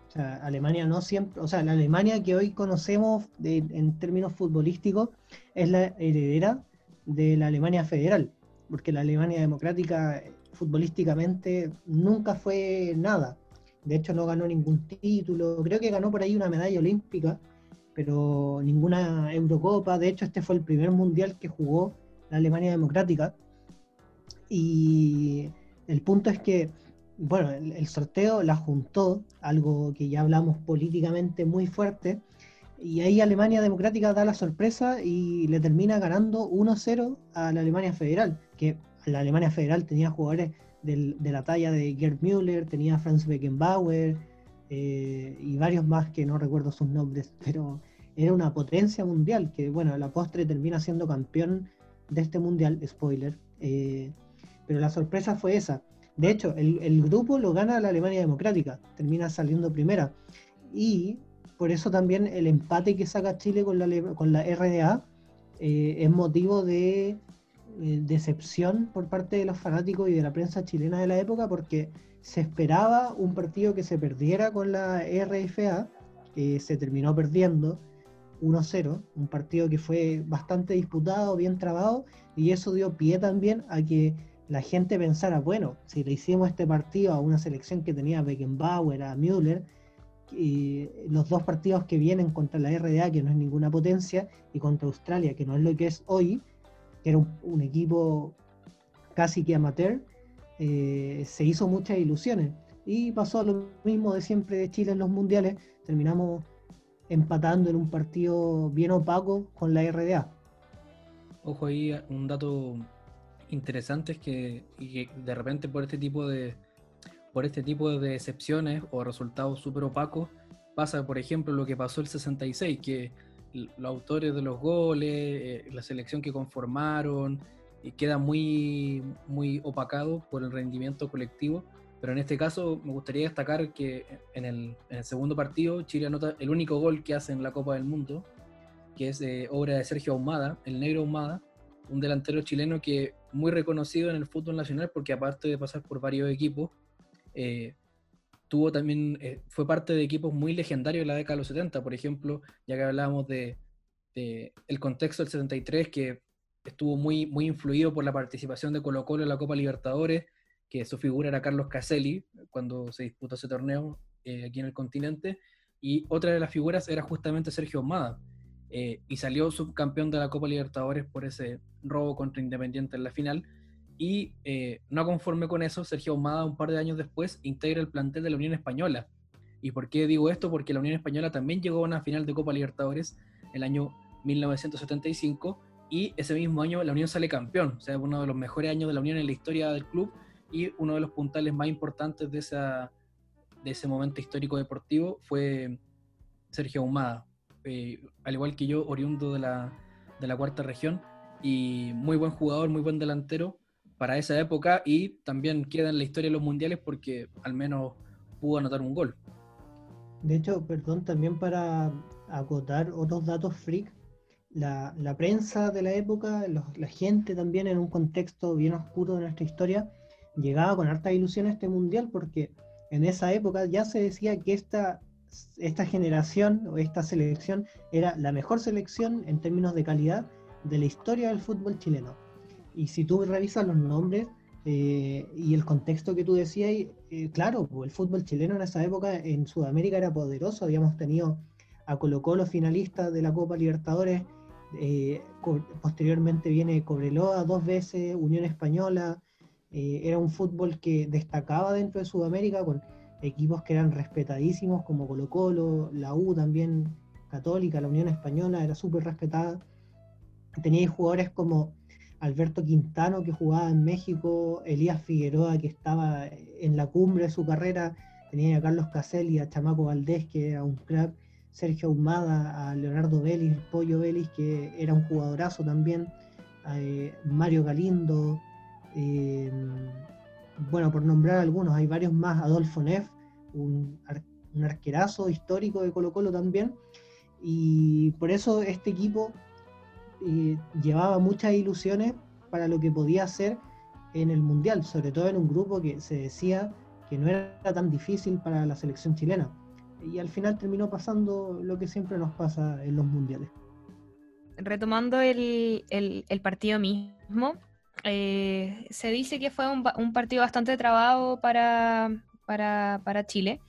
O sea, Alemania no siempre, o sea, la Alemania que hoy conocemos en términos futbolísticos es la heredera de la Alemania federal, porque la Alemania democrática futbolísticamente nunca fue nada. De hecho, no ganó ningún título. Creo que ganó por ahí una medalla olímpica, pero ninguna Eurocopa. De hecho, este fue el primer mundial que jugó la Alemania democrática. Y el punto es que bueno, el, sorteo la juntó, algo que ya hablamos políticamente muy fuerte, y ahí Alemania Democrática da la sorpresa y le termina ganando 1-0 a la Alemania Federal, que la Alemania Federal tenía jugadores de la talla de Gerd Müller, tenía Franz Beckenbauer eh, y varios más que no recuerdo sus nombres, pero era una potencia mundial que, bueno, a la postre termina siendo campeón de este mundial, spoiler, eh, pero la sorpresa fue esa, de hecho, el, grupo lo gana la Alemania Democrática, termina saliendo primera. Y por eso también el empate que saca Chile con la, con la RDA eh, es motivo de eh, decepción por parte de los fanáticos y de la prensa chilena de la época, porque se esperaba un partido que se perdiera con la RFA, que se terminó perdiendo 1-0, un partido que fue bastante disputado, bien trabado, y eso dio pie también a que la gente pensara, bueno, si le hicimos este partido a una selección que tenía Beckenbauer, a Müller, y los dos partidos que vienen contra la RDA, que no es ninguna potencia, y contra Australia, que no es lo que es hoy, que era un, equipo casi que amateur, eh, se hizo muchas ilusiones. Y pasó lo mismo de siempre de Chile en los mundiales, terminamos empatando en un partido bien opaco con la RDA.
Ojo ahí, un dato interesantes que, que de repente por este tipo de por este tipo de excepciones o resultados súper opacos pasa por ejemplo lo que pasó el 66 que los autores de los goles eh, la selección que conformaron queda muy muy opacado por el rendimiento colectivo. Pero en este caso me gustaría destacar que en el, en el segundo partido Chile anota el único gol que hace en la Copa del Mundo que es obra de Sergio Ahumada el negro Ahumada un delantero chileno que muy reconocido en el fútbol nacional porque aparte de pasar por varios equipos, eh, tuvo también, eh, fue parte de equipos muy legendarios de la década de los 70, por ejemplo, ya que hablábamos de, el contexto del 73 que estuvo muy, muy influido por la participación de Colo Colo en la Copa Libertadores, que su figura era Carlos Caselli cuando se disputó ese torneo eh, aquí en el continente, y otra de las figuras era justamente Sergio Omada, eh, y salió subcampeón de la Copa Libertadores por ese robo contra Independiente en la final. Y eh, no conforme con eso, Sergio Ahumada, un par de años después, integra el plantel de la Unión Española. ¿Y por qué digo esto? Porque la Unión Española también llegó a una final de Copa Libertadores el año 1975 y ese mismo año la Unión sale campeón, o sea, uno de los mejores años de la Unión en la historia del club y uno de los puntales más importantes de, esa, de ese momento histórico deportivo fue Sergio Ahumada. Eh, al igual que yo, oriundo de la, de la cuarta región, y muy buen jugador, muy buen delantero para esa época, y también queda en la historia de los mundiales porque al menos pudo anotar un gol.
De hecho, perdón, también para acotar otros datos freak, la, la prensa de la época, la gente también en un contexto bien oscuro de nuestra historia, llegaba con harta ilusión a este mundial porque en esa época ya se decía que esta esta generación o esta selección era la mejor selección en términos de calidad de la historia del fútbol chileno. Y si tú revisas los nombres eh, y el contexto que tú decías, eh, claro, el fútbol chileno en esa época en Sudamérica era poderoso, habíamos tenido a Colo Colo finalista de la Copa Libertadores, eh, posteriormente viene Cobreloa dos veces, Unión Española, Eh, era un fútbol que destacaba dentro de Sudamérica con equipos que eran respetadísimos como Colo Colo, la U también católica, la Unión Española era súper respetada. Tenía jugadores como Alberto Quintano que jugaba en México, Elías Figueroa que estaba en la cumbre de su carrera, tenía a Carlos Caselli, a Chamaco Valdés que era un crack, Sergio Ahumada, a Leonardo Vélez, Pollo Vélez que era un jugadorazo también, eh, Mario Galindo, eh, bueno, por nombrar algunos, hay varios más, Adolfo Neff, un, arquerazo histórico de Colo Colo también, y por eso este equipo eh, llevaba muchas ilusiones para lo que podía hacer en el Mundial, sobre todo en un grupo que se decía que no era tan difícil para la selección chilena. Y al final terminó pasando lo que siempre nos pasa en los mundiales.
Retomando el, el partido mismo, eh, se dice que fue un, partido bastante trabado para, para, Chile.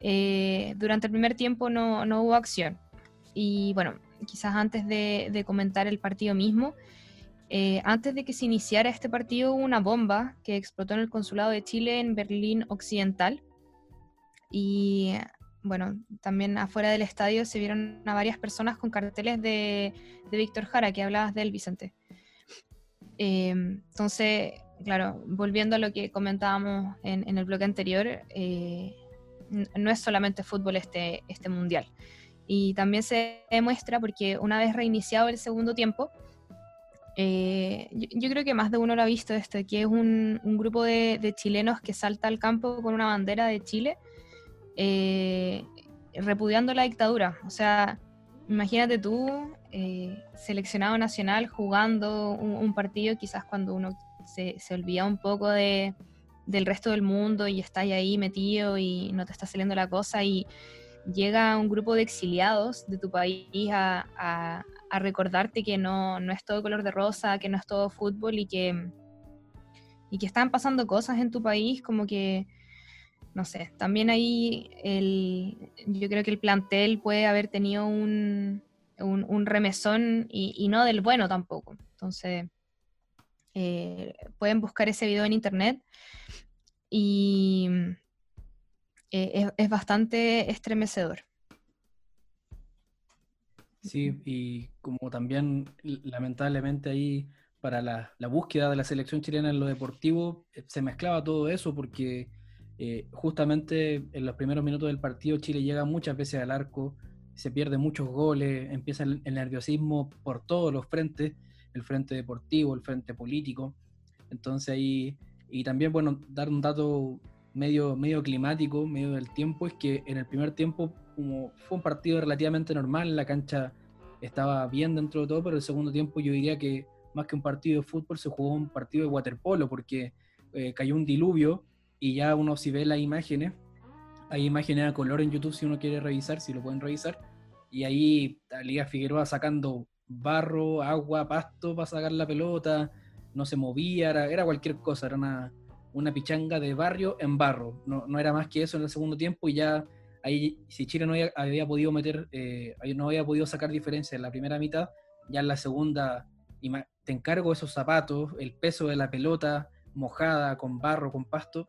Eh, durante el primer tiempo no, hubo acción. Y bueno, quizás antes de, comentar el partido mismo, eh, antes de que se iniciara este partido hubo una bomba que explotó en el consulado de Chile en Berlín Occidental. Y bueno, también afuera del estadio se vieron a varias personas con carteles de, de Víctor Jara, que hablabas de él, Vicente. Em, entonces, claro, volviendo a lo que comentábamos en, el bloque anterior, eh, no es solamente fútbol este, este mundial. Y también se demuestra porque una vez reiniciado el segundo tiempo, eh, yo, creo que más de uno lo ha visto esto, que es un, grupo de, chilenos que salta al campo con una bandera de Chile, eh, repudiando la dictadura. O sea, imagínate tú eh, seleccionado nacional jugando un, partido, quizás cuando uno se, olvida un poco de, del resto del mundo y está ahí metido y no te está saliendo la cosa y llega un grupo de exiliados de tu país a, recordarte que no, no, es todo color de rosa, que no es todo fútbol y que, y que están pasando cosas en tu país como que no sé, también ahí el, yo creo que el plantel puede haber tenido un, un, remesón y, no del bueno tampoco. Entonces, eh, pueden buscar ese video en internet y eh, es, bastante estremecedor.
Sí, y como también lamentablemente ahí para la, búsqueda de la selección chilena en lo deportivo eh, se mezclaba todo eso porque justamente en los primeros minutos del partido Chile llega muchas veces al arco, se pierde muchos goles, empieza el, nerviosismo por todos los frentes, el frente deportivo, el frente político. Entonces ahí, y también, bueno, dar un dato medio, medio climático, medio del tiempo, es que en el primer tiempo, como fue un partido relativamente normal, la cancha estaba bien dentro de todo, pero el segundo tiempo yo diría que más que un partido de fútbol se jugó un partido de waterpolo, porque eh, cayó un diluvio y ya uno si ve las imágenes, hay imágenes a color en YouTube si uno quiere revisar, si lo pueden revisar. Y ahí Liga Figueroa sacando barro, agua, pasto para sacar la pelota, no se movía, era, cualquier cosa, era una, una, pichanga de barrio en barro. No, no, era más que eso en el segundo tiempo y ya ahí, si Chile no había, podido meter, eh, no había podido sacar diferencia en la primera mitad, ya en la segunda te encargo esos zapatos, el peso de la pelota mojada, con barro, con pasto,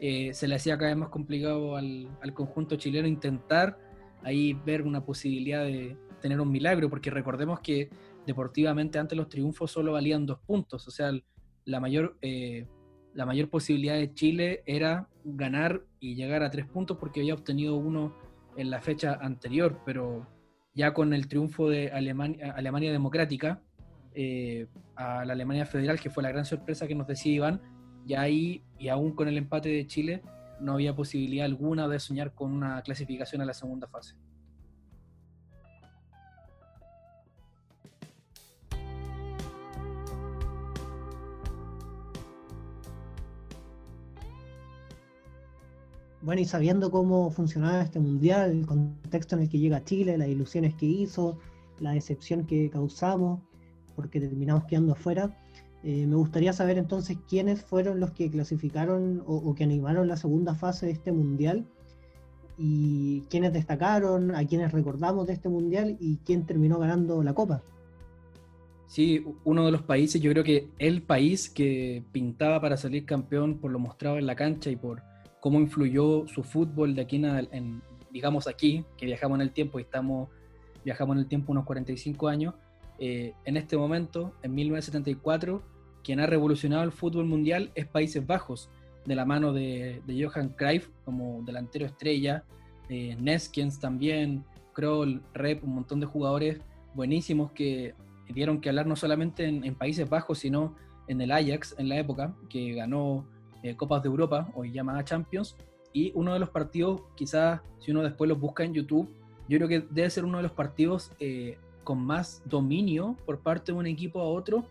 eh, se le hacía cada vez más complicado al, conjunto chileno intentar ahí ver una posibilidad de tener un milagro, porque recordemos que deportivamente antes los triunfos solo valían dos puntos, o sea, la mayor, eh, la mayor posibilidad de Chile era ganar y llegar a tres puntos porque había obtenido uno en la fecha anterior, pero ya con el triunfo de Alemania, Alemania Democrática eh, a la Alemania Federal, que fue la gran sorpresa que nos decía Iván, y ahí, y aún con el empate de Chile, no había posibilidad alguna de soñar con una clasificación a la segunda fase.
Bueno, y sabiendo cómo funcionaba este mundial, el contexto en el que llega Chile, las ilusiones que hizo, la decepción que causamos, porque terminamos quedando afuera, eh, me gustaría saber entonces quiénes fueron los que clasificaron o, que animaron la segunda fase de este mundial y quiénes destacaron, a quiénes recordamos de este mundial y quién terminó ganando la copa.
Sí, uno de los países, yo creo que el país que pintaba para salir campeón por lo mostrado en la cancha y por cómo influyó su fútbol de aquí en, digamos aquí, que viajamos en el tiempo y estamos, viajamos en el tiempo unos 45 años, eh, en este momento, en 1974, quien ha revolucionado el fútbol mundial es Países Bajos, de la mano de, Johan Cruyff como delantero estrella, eh, Neskens también, Kroll, Rep, un montón de jugadores buenísimos que dieron que hablar no solamente en, Países Bajos, sino en el Ajax en la época, que ganó eh, Copas de Europa, hoy llamada Champions, y uno de los partidos, quizás si uno después los busca en YouTube, yo creo que debe ser uno de los partidos eh, con más dominio por parte de un equipo a otro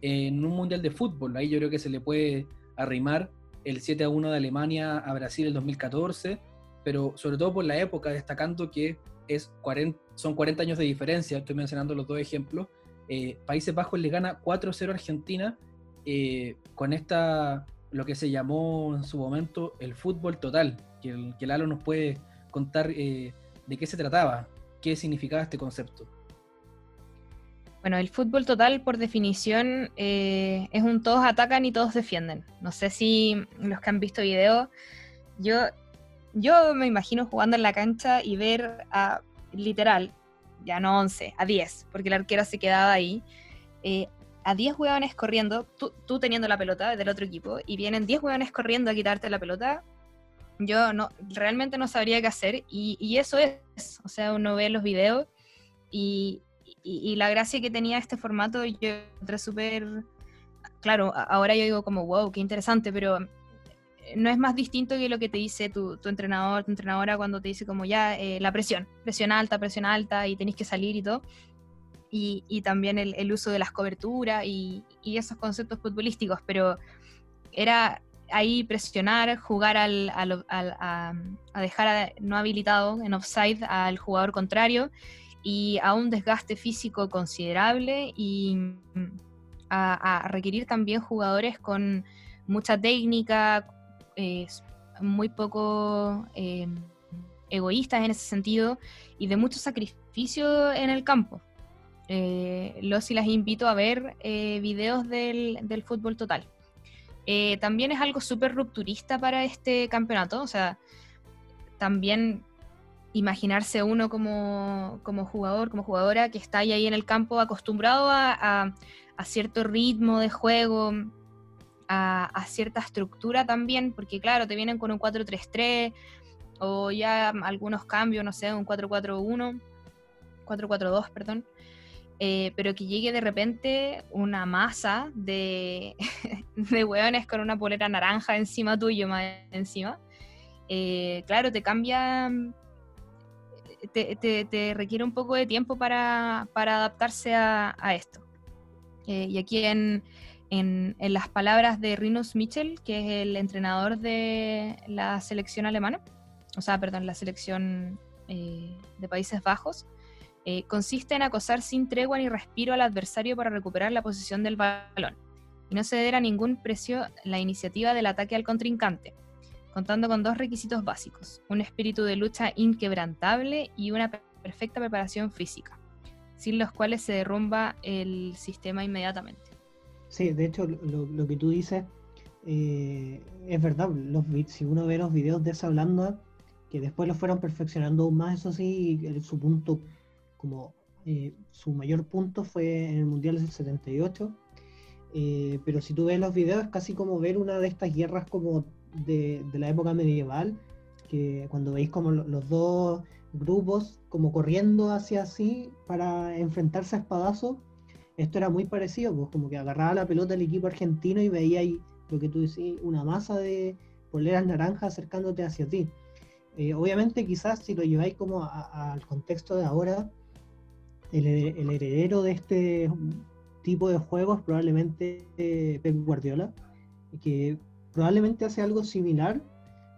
en un mundial de fútbol. Ahí yo creo que se le puede arrimar el 7 a 1 de Alemania a Brasil en 2014, pero sobre todo por la época, destacando que es 40, son 40 años de diferencia, estoy mencionando los dos ejemplos, eh, Países Bajos le gana 4-0 a Argentina eh, con esta, lo que se llamó en su momento el fútbol total, que, el, que Lalo nos puede contar eh, de qué se trataba, qué significaba este concepto.
Bueno, el fútbol total, por definición, es un todos atacan y todos defienden. No sé si los que han visto video, yo, yo me imagino jugando en la cancha y ver a literal ya no 11, a 10, porque el arquero se quedaba ahí. Eh, a 10 hueones corriendo, tú, teniendo la pelota del otro equipo, y vienen 10 hueones corriendo a quitarte la pelota, yo no, realmente no sabría qué hacer, y, eso es, o sea, uno ve los videos, y, y, la gracia que tenía este formato, yo encontré súper, claro, ahora yo digo como, wow, qué interesante, pero no es más distinto que lo que te dice tu, entrenador, tu entrenadora cuando te dice como ya eh, la presión, presión alta, presión alta y tenéis que salir y todo. Y, también el, uso de las coberturas y, esos conceptos futbolísticos, pero era ahí presionar, jugar al, a, dejar no habilitado en offside al jugador contrario y a un desgaste físico considerable y a requerir también jugadores con mucha técnica, muy poco eh, egoístas en ese sentido y de mucho sacrificio en el campo. Eh, los y las invito a ver eh, videos del, del, fútbol total. también es algo súper rupturista para este campeonato, o sea, también imaginarse uno como, como, jugador, como jugadora que está ahí, en el campo acostumbrado a, a cierto ritmo de juego, a, cierta estructura también, porque claro, te vienen con un 4-3-3 o ya algunos cambios, no sé, un 4-4-1, 4-4-2, perdón. Eh, pero que llegue de repente una masa de, de hueones con una polera naranja encima tuyo, más encima. Eh, claro, te cambia, te, requiere un poco de tiempo para, adaptarse a, esto. Eh, y aquí en, las palabras de Rinus Mitchell, que es el entrenador de la selección alemana, o sea, perdón, la selección eh, de Países Bajos, eh, consiste en acosar sin tregua ni respiro al adversario para recuperar la posición del balón y no ceder a ningún precio la iniciativa del ataque al contrincante, contando con dos requisitos básicos, un espíritu de lucha inquebrantable y una perfecta preparación física, sin los cuales se derrumba el sistema inmediatamente.
Sí, de hecho, lo, que tú dices eh, es verdad. Los, si uno ve los videos de esa Holanda, que después lo fueron perfeccionando aún más, eso sí, su punto, como eh, su mayor punto fue en el Mundial del 78. Eh, pero si tú ves los videos, es casi como ver una de estas guerras como de, la época medieval, que cuando veis como los dos grupos como corriendo hacia así para enfrentarse a espadazos esto era muy parecido, pues como que agarraba la pelota el equipo argentino y veía ahí lo que tú decís, una masa de poleras naranjas acercándote hacia ti. Eh, obviamente quizás si lo lleváis como al contexto de ahora, el, heredero de este tipo de juegos probablemente eh, Pep Guardiola, que probablemente hace algo similar,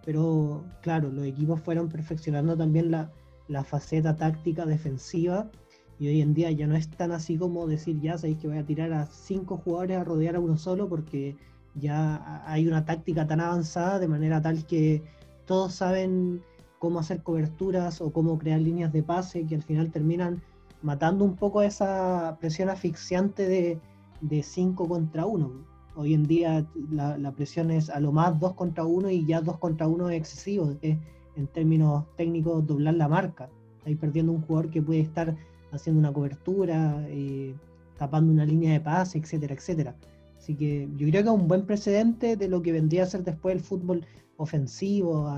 pero claro, los equipos fueron perfeccionando también la, la faceta táctica defensiva y hoy en día ya no es tan así como decir, ya sabéis que voy a tirar a cinco jugadores a rodear a uno solo, porque ya hay una táctica tan avanzada de manera tal que todos saben cómo hacer coberturas o cómo crear líneas de pase que al final terminan matando un poco esa presión asfixiante de, de 5 contra 1. Hoy en día la, presión es a lo más 2 contra 1 y ya 2 contra 1 es excesivo, es en términos técnicos doblar la marca. Ahí perdiendo un jugador que puede estar haciendo una cobertura, eh, tapando una línea de pase, etcétera, etcétera. Así que yo creo que es un buen precedente de lo que vendría a ser después el fútbol ofensivo,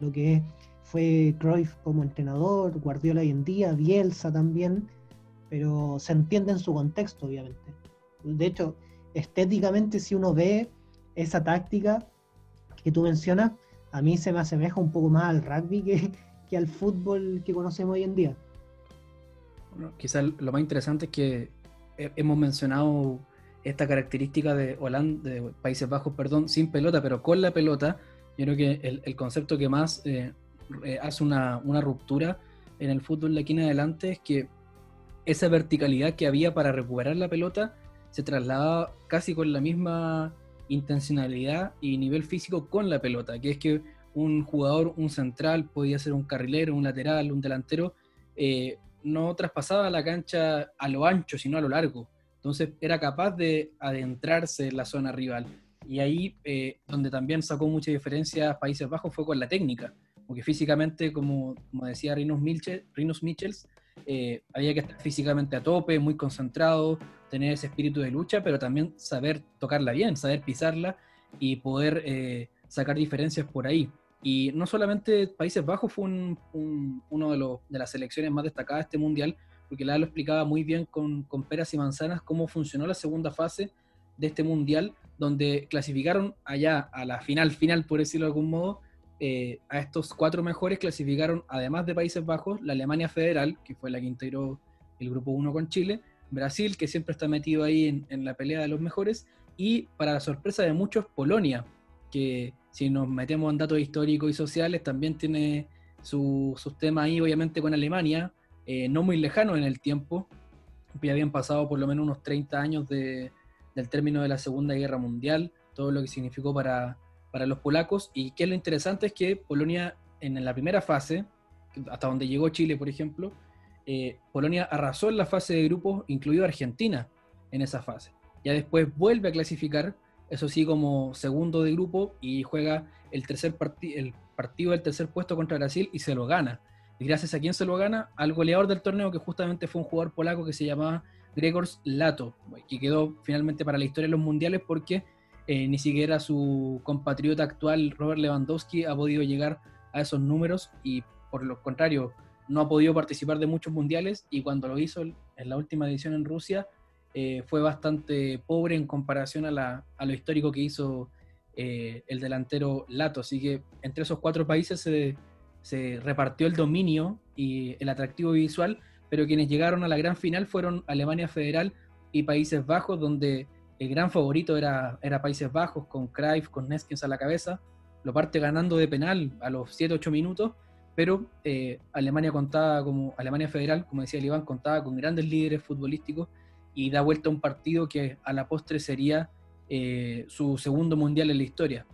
lo que fue Cruyff como entrenador, Guardiola hoy en día, Bielsa también, pero se entiende en su contexto, obviamente. De hecho, estéticamente, si uno ve esa táctica que tú mencionas, a mí se me asemeja un poco más al rugby que, al fútbol que conocemos hoy en día.
Bueno, quizás lo más interesante es que hemos mencionado esta característica de Holanda, de Países Bajos, perdón, sin pelota, pero con la pelota. Yo creo que el, concepto que más eh, eh, hace una, una, ruptura en el fútbol de aquí en adelante es que esa verticalidad que había para recuperar la pelota se trasladaba casi con la misma intencionalidad y nivel físico con la pelota, que es que un jugador, un central, podía ser un carrilero, un lateral, un delantero, eh, no traspasaba la cancha a lo ancho, sino a lo largo. Entonces era capaz de adentrarse en la zona rival. Y ahí, eh, donde también sacó mucha diferencia Países Bajos, fue con la técnica. Porque físicamente, como, como decía Rinos, Michels, eh, había que estar físicamente a tope, muy concentrado, tener ese espíritu de lucha, pero también saber tocarla bien, saber pisarla y poder eh, sacar diferencias por ahí. Y no solamente Países Bajos fue un, uno de, las selecciones más destacadas de este mundial, porque la explicaba muy bien con, con, peras y manzanas cómo funcionó la segunda fase de este mundial, donde clasificaron allá a la final final, por decirlo de algún modo, eh, a estos cuatro mejores clasificaron, además de Países Bajos, la Alemania Federal, que fue la que integró el grupo 1 con Chile, Brasil, que siempre está metido ahí en, la pelea de los mejores, y para la sorpresa de muchos, Polonia, que si nos metemos en datos históricos y sociales, también tiene su, sus temas ahí, obviamente, con Alemania, eh, no muy lejano en el tiempo, ya habían pasado por lo menos unos 30 años del término de la Segunda Guerra Mundial, todo lo que significó para, para los polacos. Y que lo interesante es que Polonia, en la primera fase, hasta donde llegó Chile, por ejemplo, eh, Polonia arrasó en la fase de grupos, incluido Argentina en esa fase. Ya después vuelve a clasificar, eso sí, como segundo de grupo y juega el, tercer el partido del tercer puesto contra Brasil y se lo gana. Y gracias a quién se lo gana, al goleador del torneo, que justamente fue un jugador polaco que se llamaba Gregors Lato, que quedó finalmente para la historia de los mundiales porque eh, ni siquiera su compatriota actual, Robert Lewandowski, ha podido llegar a esos números y por lo contrario, no ha podido participar de muchos mundiales y cuando lo hizo en la última edición en Rusia eh, fue bastante pobre en comparación a, lo histórico que hizo eh, el delantero Lato. Así que entre esos cuatro países se, repartió el dominio y el atractivo visual, pero quienes llegaron a la gran final fueron Alemania Federal y Países Bajos, donde el gran favorito era, era Países Bajos, con Cruyff, con Neskins a la cabeza, lo parte ganando de penal a los 7-8 minutos pero eh, Alemania contaba como, Alemania Federal, como decía el Iván, contaba con grandes líderes futbolísticos y da vuelta a un partido que a la postre sería eh, su segundo mundial en la historia.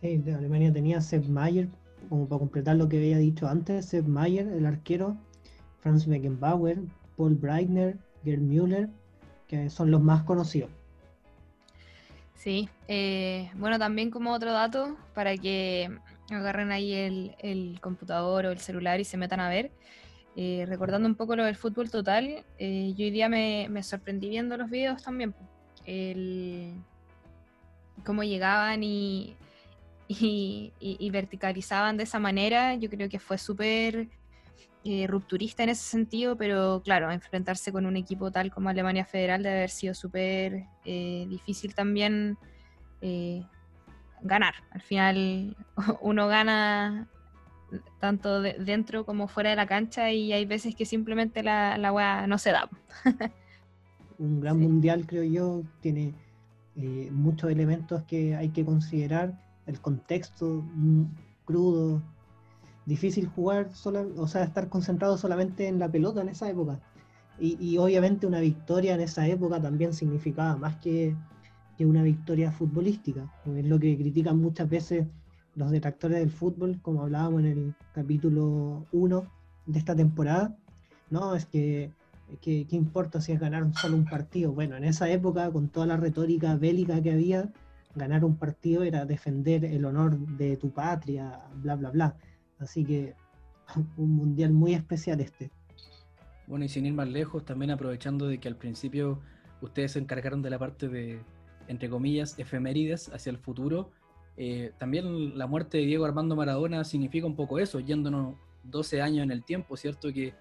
Sí, Alemania tenía Sepp Mayer, como para completar lo que había dicho antes, Sepp Mayer, el arquero, Franz Beckenbauer, Paul Breitner, Gerd Müller, que son los más conocidos.
Sí, eh, bueno, también como otro dato, para que agarren ahí el, computador o el celular y se metan a ver. Eh, recordando un poco lo del fútbol total, eh, yo hoy día me, sorprendí viendo los videos también. El, cómo llegaban y, y, verticalizaban de esa manera, yo creo que fue súper eh, rupturista en ese sentido, pero claro, enfrentarse con un equipo tal como Alemania Federal debe haber sido súper difícil también ganar. Al final uno gana tanto dentro como fuera de la cancha y hay veces que simplemente la, la no se da.
Un gran mundial, creo yo, tiene eh, muchos elementos que hay que considerar. El contexto mm, crudo, difícil jugar, solo, o sea, estar concentrado solamente en la pelota en esa época. Y, y obviamente una victoria en esa época también significaba más que que una victoria futbolística. Es lo que critican muchas veces los detractores del fútbol, como hablábamos en el capítulo 1 de esta temporada, no, es que, ¿qué importa si es ganar solo un partido? Bueno, en esa época, con toda la retórica bélica que había, ganar un partido era defender el honor de tu patria, bla, bla, bla. Así que un mundial muy especial este.
Bueno, y sin ir más lejos, también aprovechando de que al principio ustedes se encargaron de la parte de, entre comillas, efemérides hacia el futuro, eh, también la muerte de Diego Armando Maradona significa un poco eso, yéndonos 12 años en el tiempo, ¿cierto? Que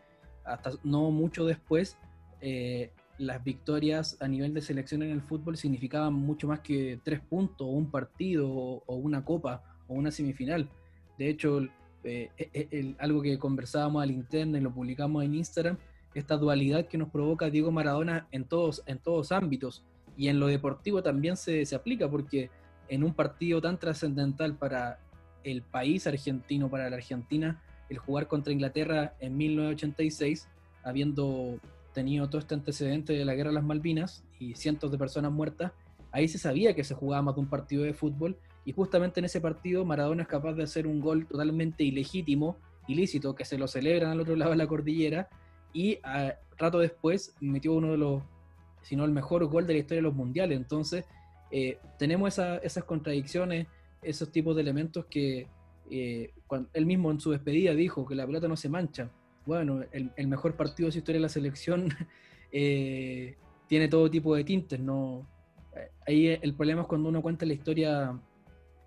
hasta no mucho después, eh, las victorias a nivel de selección en el fútbol significaban mucho más que tres puntos, o un partido, o, una copa, o una semifinal. De hecho, eh, algo que conversábamos al interno y lo publicamos en Instagram, esta dualidad que nos provoca Diego Maradona en todos, en todos ámbitos. Y en lo deportivo también se, se aplica, porque en un partido tan trascendental para el país argentino, para la Argentina, el jugar contra Inglaterra en 1986, habiendo tenido todo este antecedente de la guerra de las Malvinas y cientos de personas muertas, ahí se sabía que se jugaba más de un partido de fútbol y justamente en ese partido Maradona es capaz de hacer un gol totalmente ilegítimo, ilícito, que se lo celebran al otro lado de la cordillera y a, rato después metió uno de los, si no el mejor gol de la historia de los mundiales. Entonces eh, tenemos esas contradicciones, esos tipos de elementos que eh, él mismo en su despedida dijo que la pelota no se mancha. Bueno, el, mejor partido de su historia de la selección eh, tiene todo tipo de tintes. ¿no? Ahí el problema es cuando uno cuenta la historia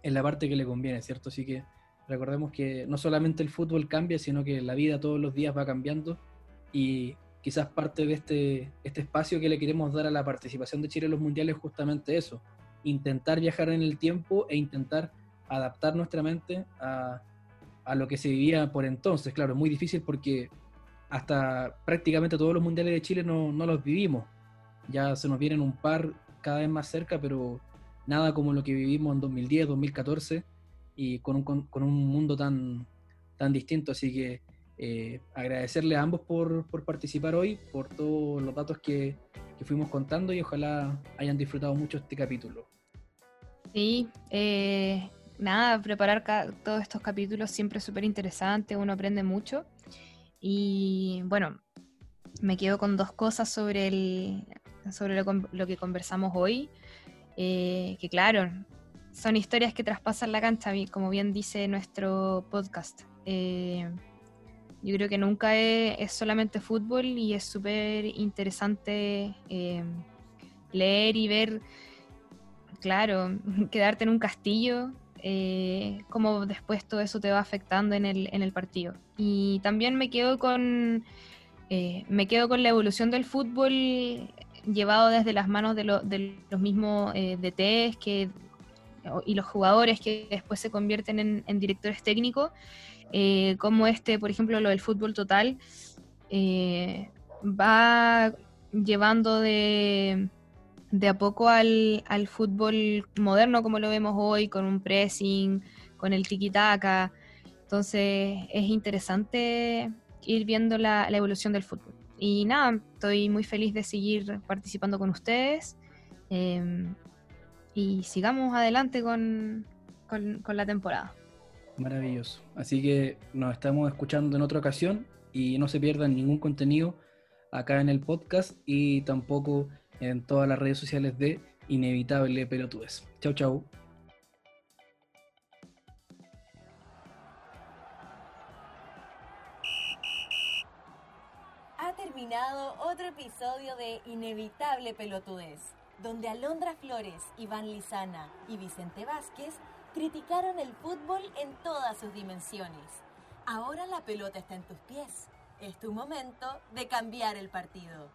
en la parte que le conviene, ¿cierto? Así que recordemos que no solamente el fútbol cambia, sino que la vida todos los días va cambiando y quizás parte de este, este espacio que le queremos dar a la participación de Chile en los mundiales es justamente eso, intentar viajar en el tiempo e intentar adaptar nuestra mente a, a lo que se vivía por entonces. Claro, es muy difícil porque hasta prácticamente todos los mundiales de Chile no, no, los vivimos. Ya se nos vienen un par cada vez más cerca, pero nada como lo que vivimos en 2010, 2014 y con un, con, un mundo tan, tan distinto. Así que eh, agradecerle a ambos por, por, participar hoy, por todos los datos que, que, fuimos contando y ojalá hayan disfrutado mucho este capítulo.
Sí, eh, nada, preparar todos estos capítulos siempre es súper interesante, uno aprende mucho. Y bueno, me quedo con dos cosas sobre, el, sobre lo, que conversamos hoy, eh, que claro, son historias que traspasan la cancha, como bien dice nuestro podcast. Eh, yo creo que nunca es, solamente fútbol y es súper interesante eh, leer y ver, claro, quedarte en un castillo, eh, cómo después todo eso te va afectando en el, en el partido. Y también me quedo con me quedo con la evolución del fútbol llevado desde las manos de, los mismos DTs que, y los jugadores que después se convierten en, directores técnicos eh, como este, por ejemplo, lo del fútbol total, eh, va llevando de, de a poco al, fútbol moderno como lo vemos hoy, con un pressing, con el tiki-taka. Entonces es interesante ir viendo la, evolución del fútbol. Y nada, estoy muy feliz de seguir participando con ustedes. Em, y sigamos adelante con la temporada.
Maravilloso. Así que nos estamos escuchando en otra ocasión y no se pierdan ningún contenido acá en el podcast y tampoco en todas las redes sociales de Inevitable Pelotudes. Chau, chau.
Otro episodio de Inevitable Pelotudez, donde Alondra Flores, Iván Lizana y Vicente Vázquez criticaron el fútbol en todas sus dimensiones. Ahora la pelota está en tus pies. Es tu momento de cambiar el partido.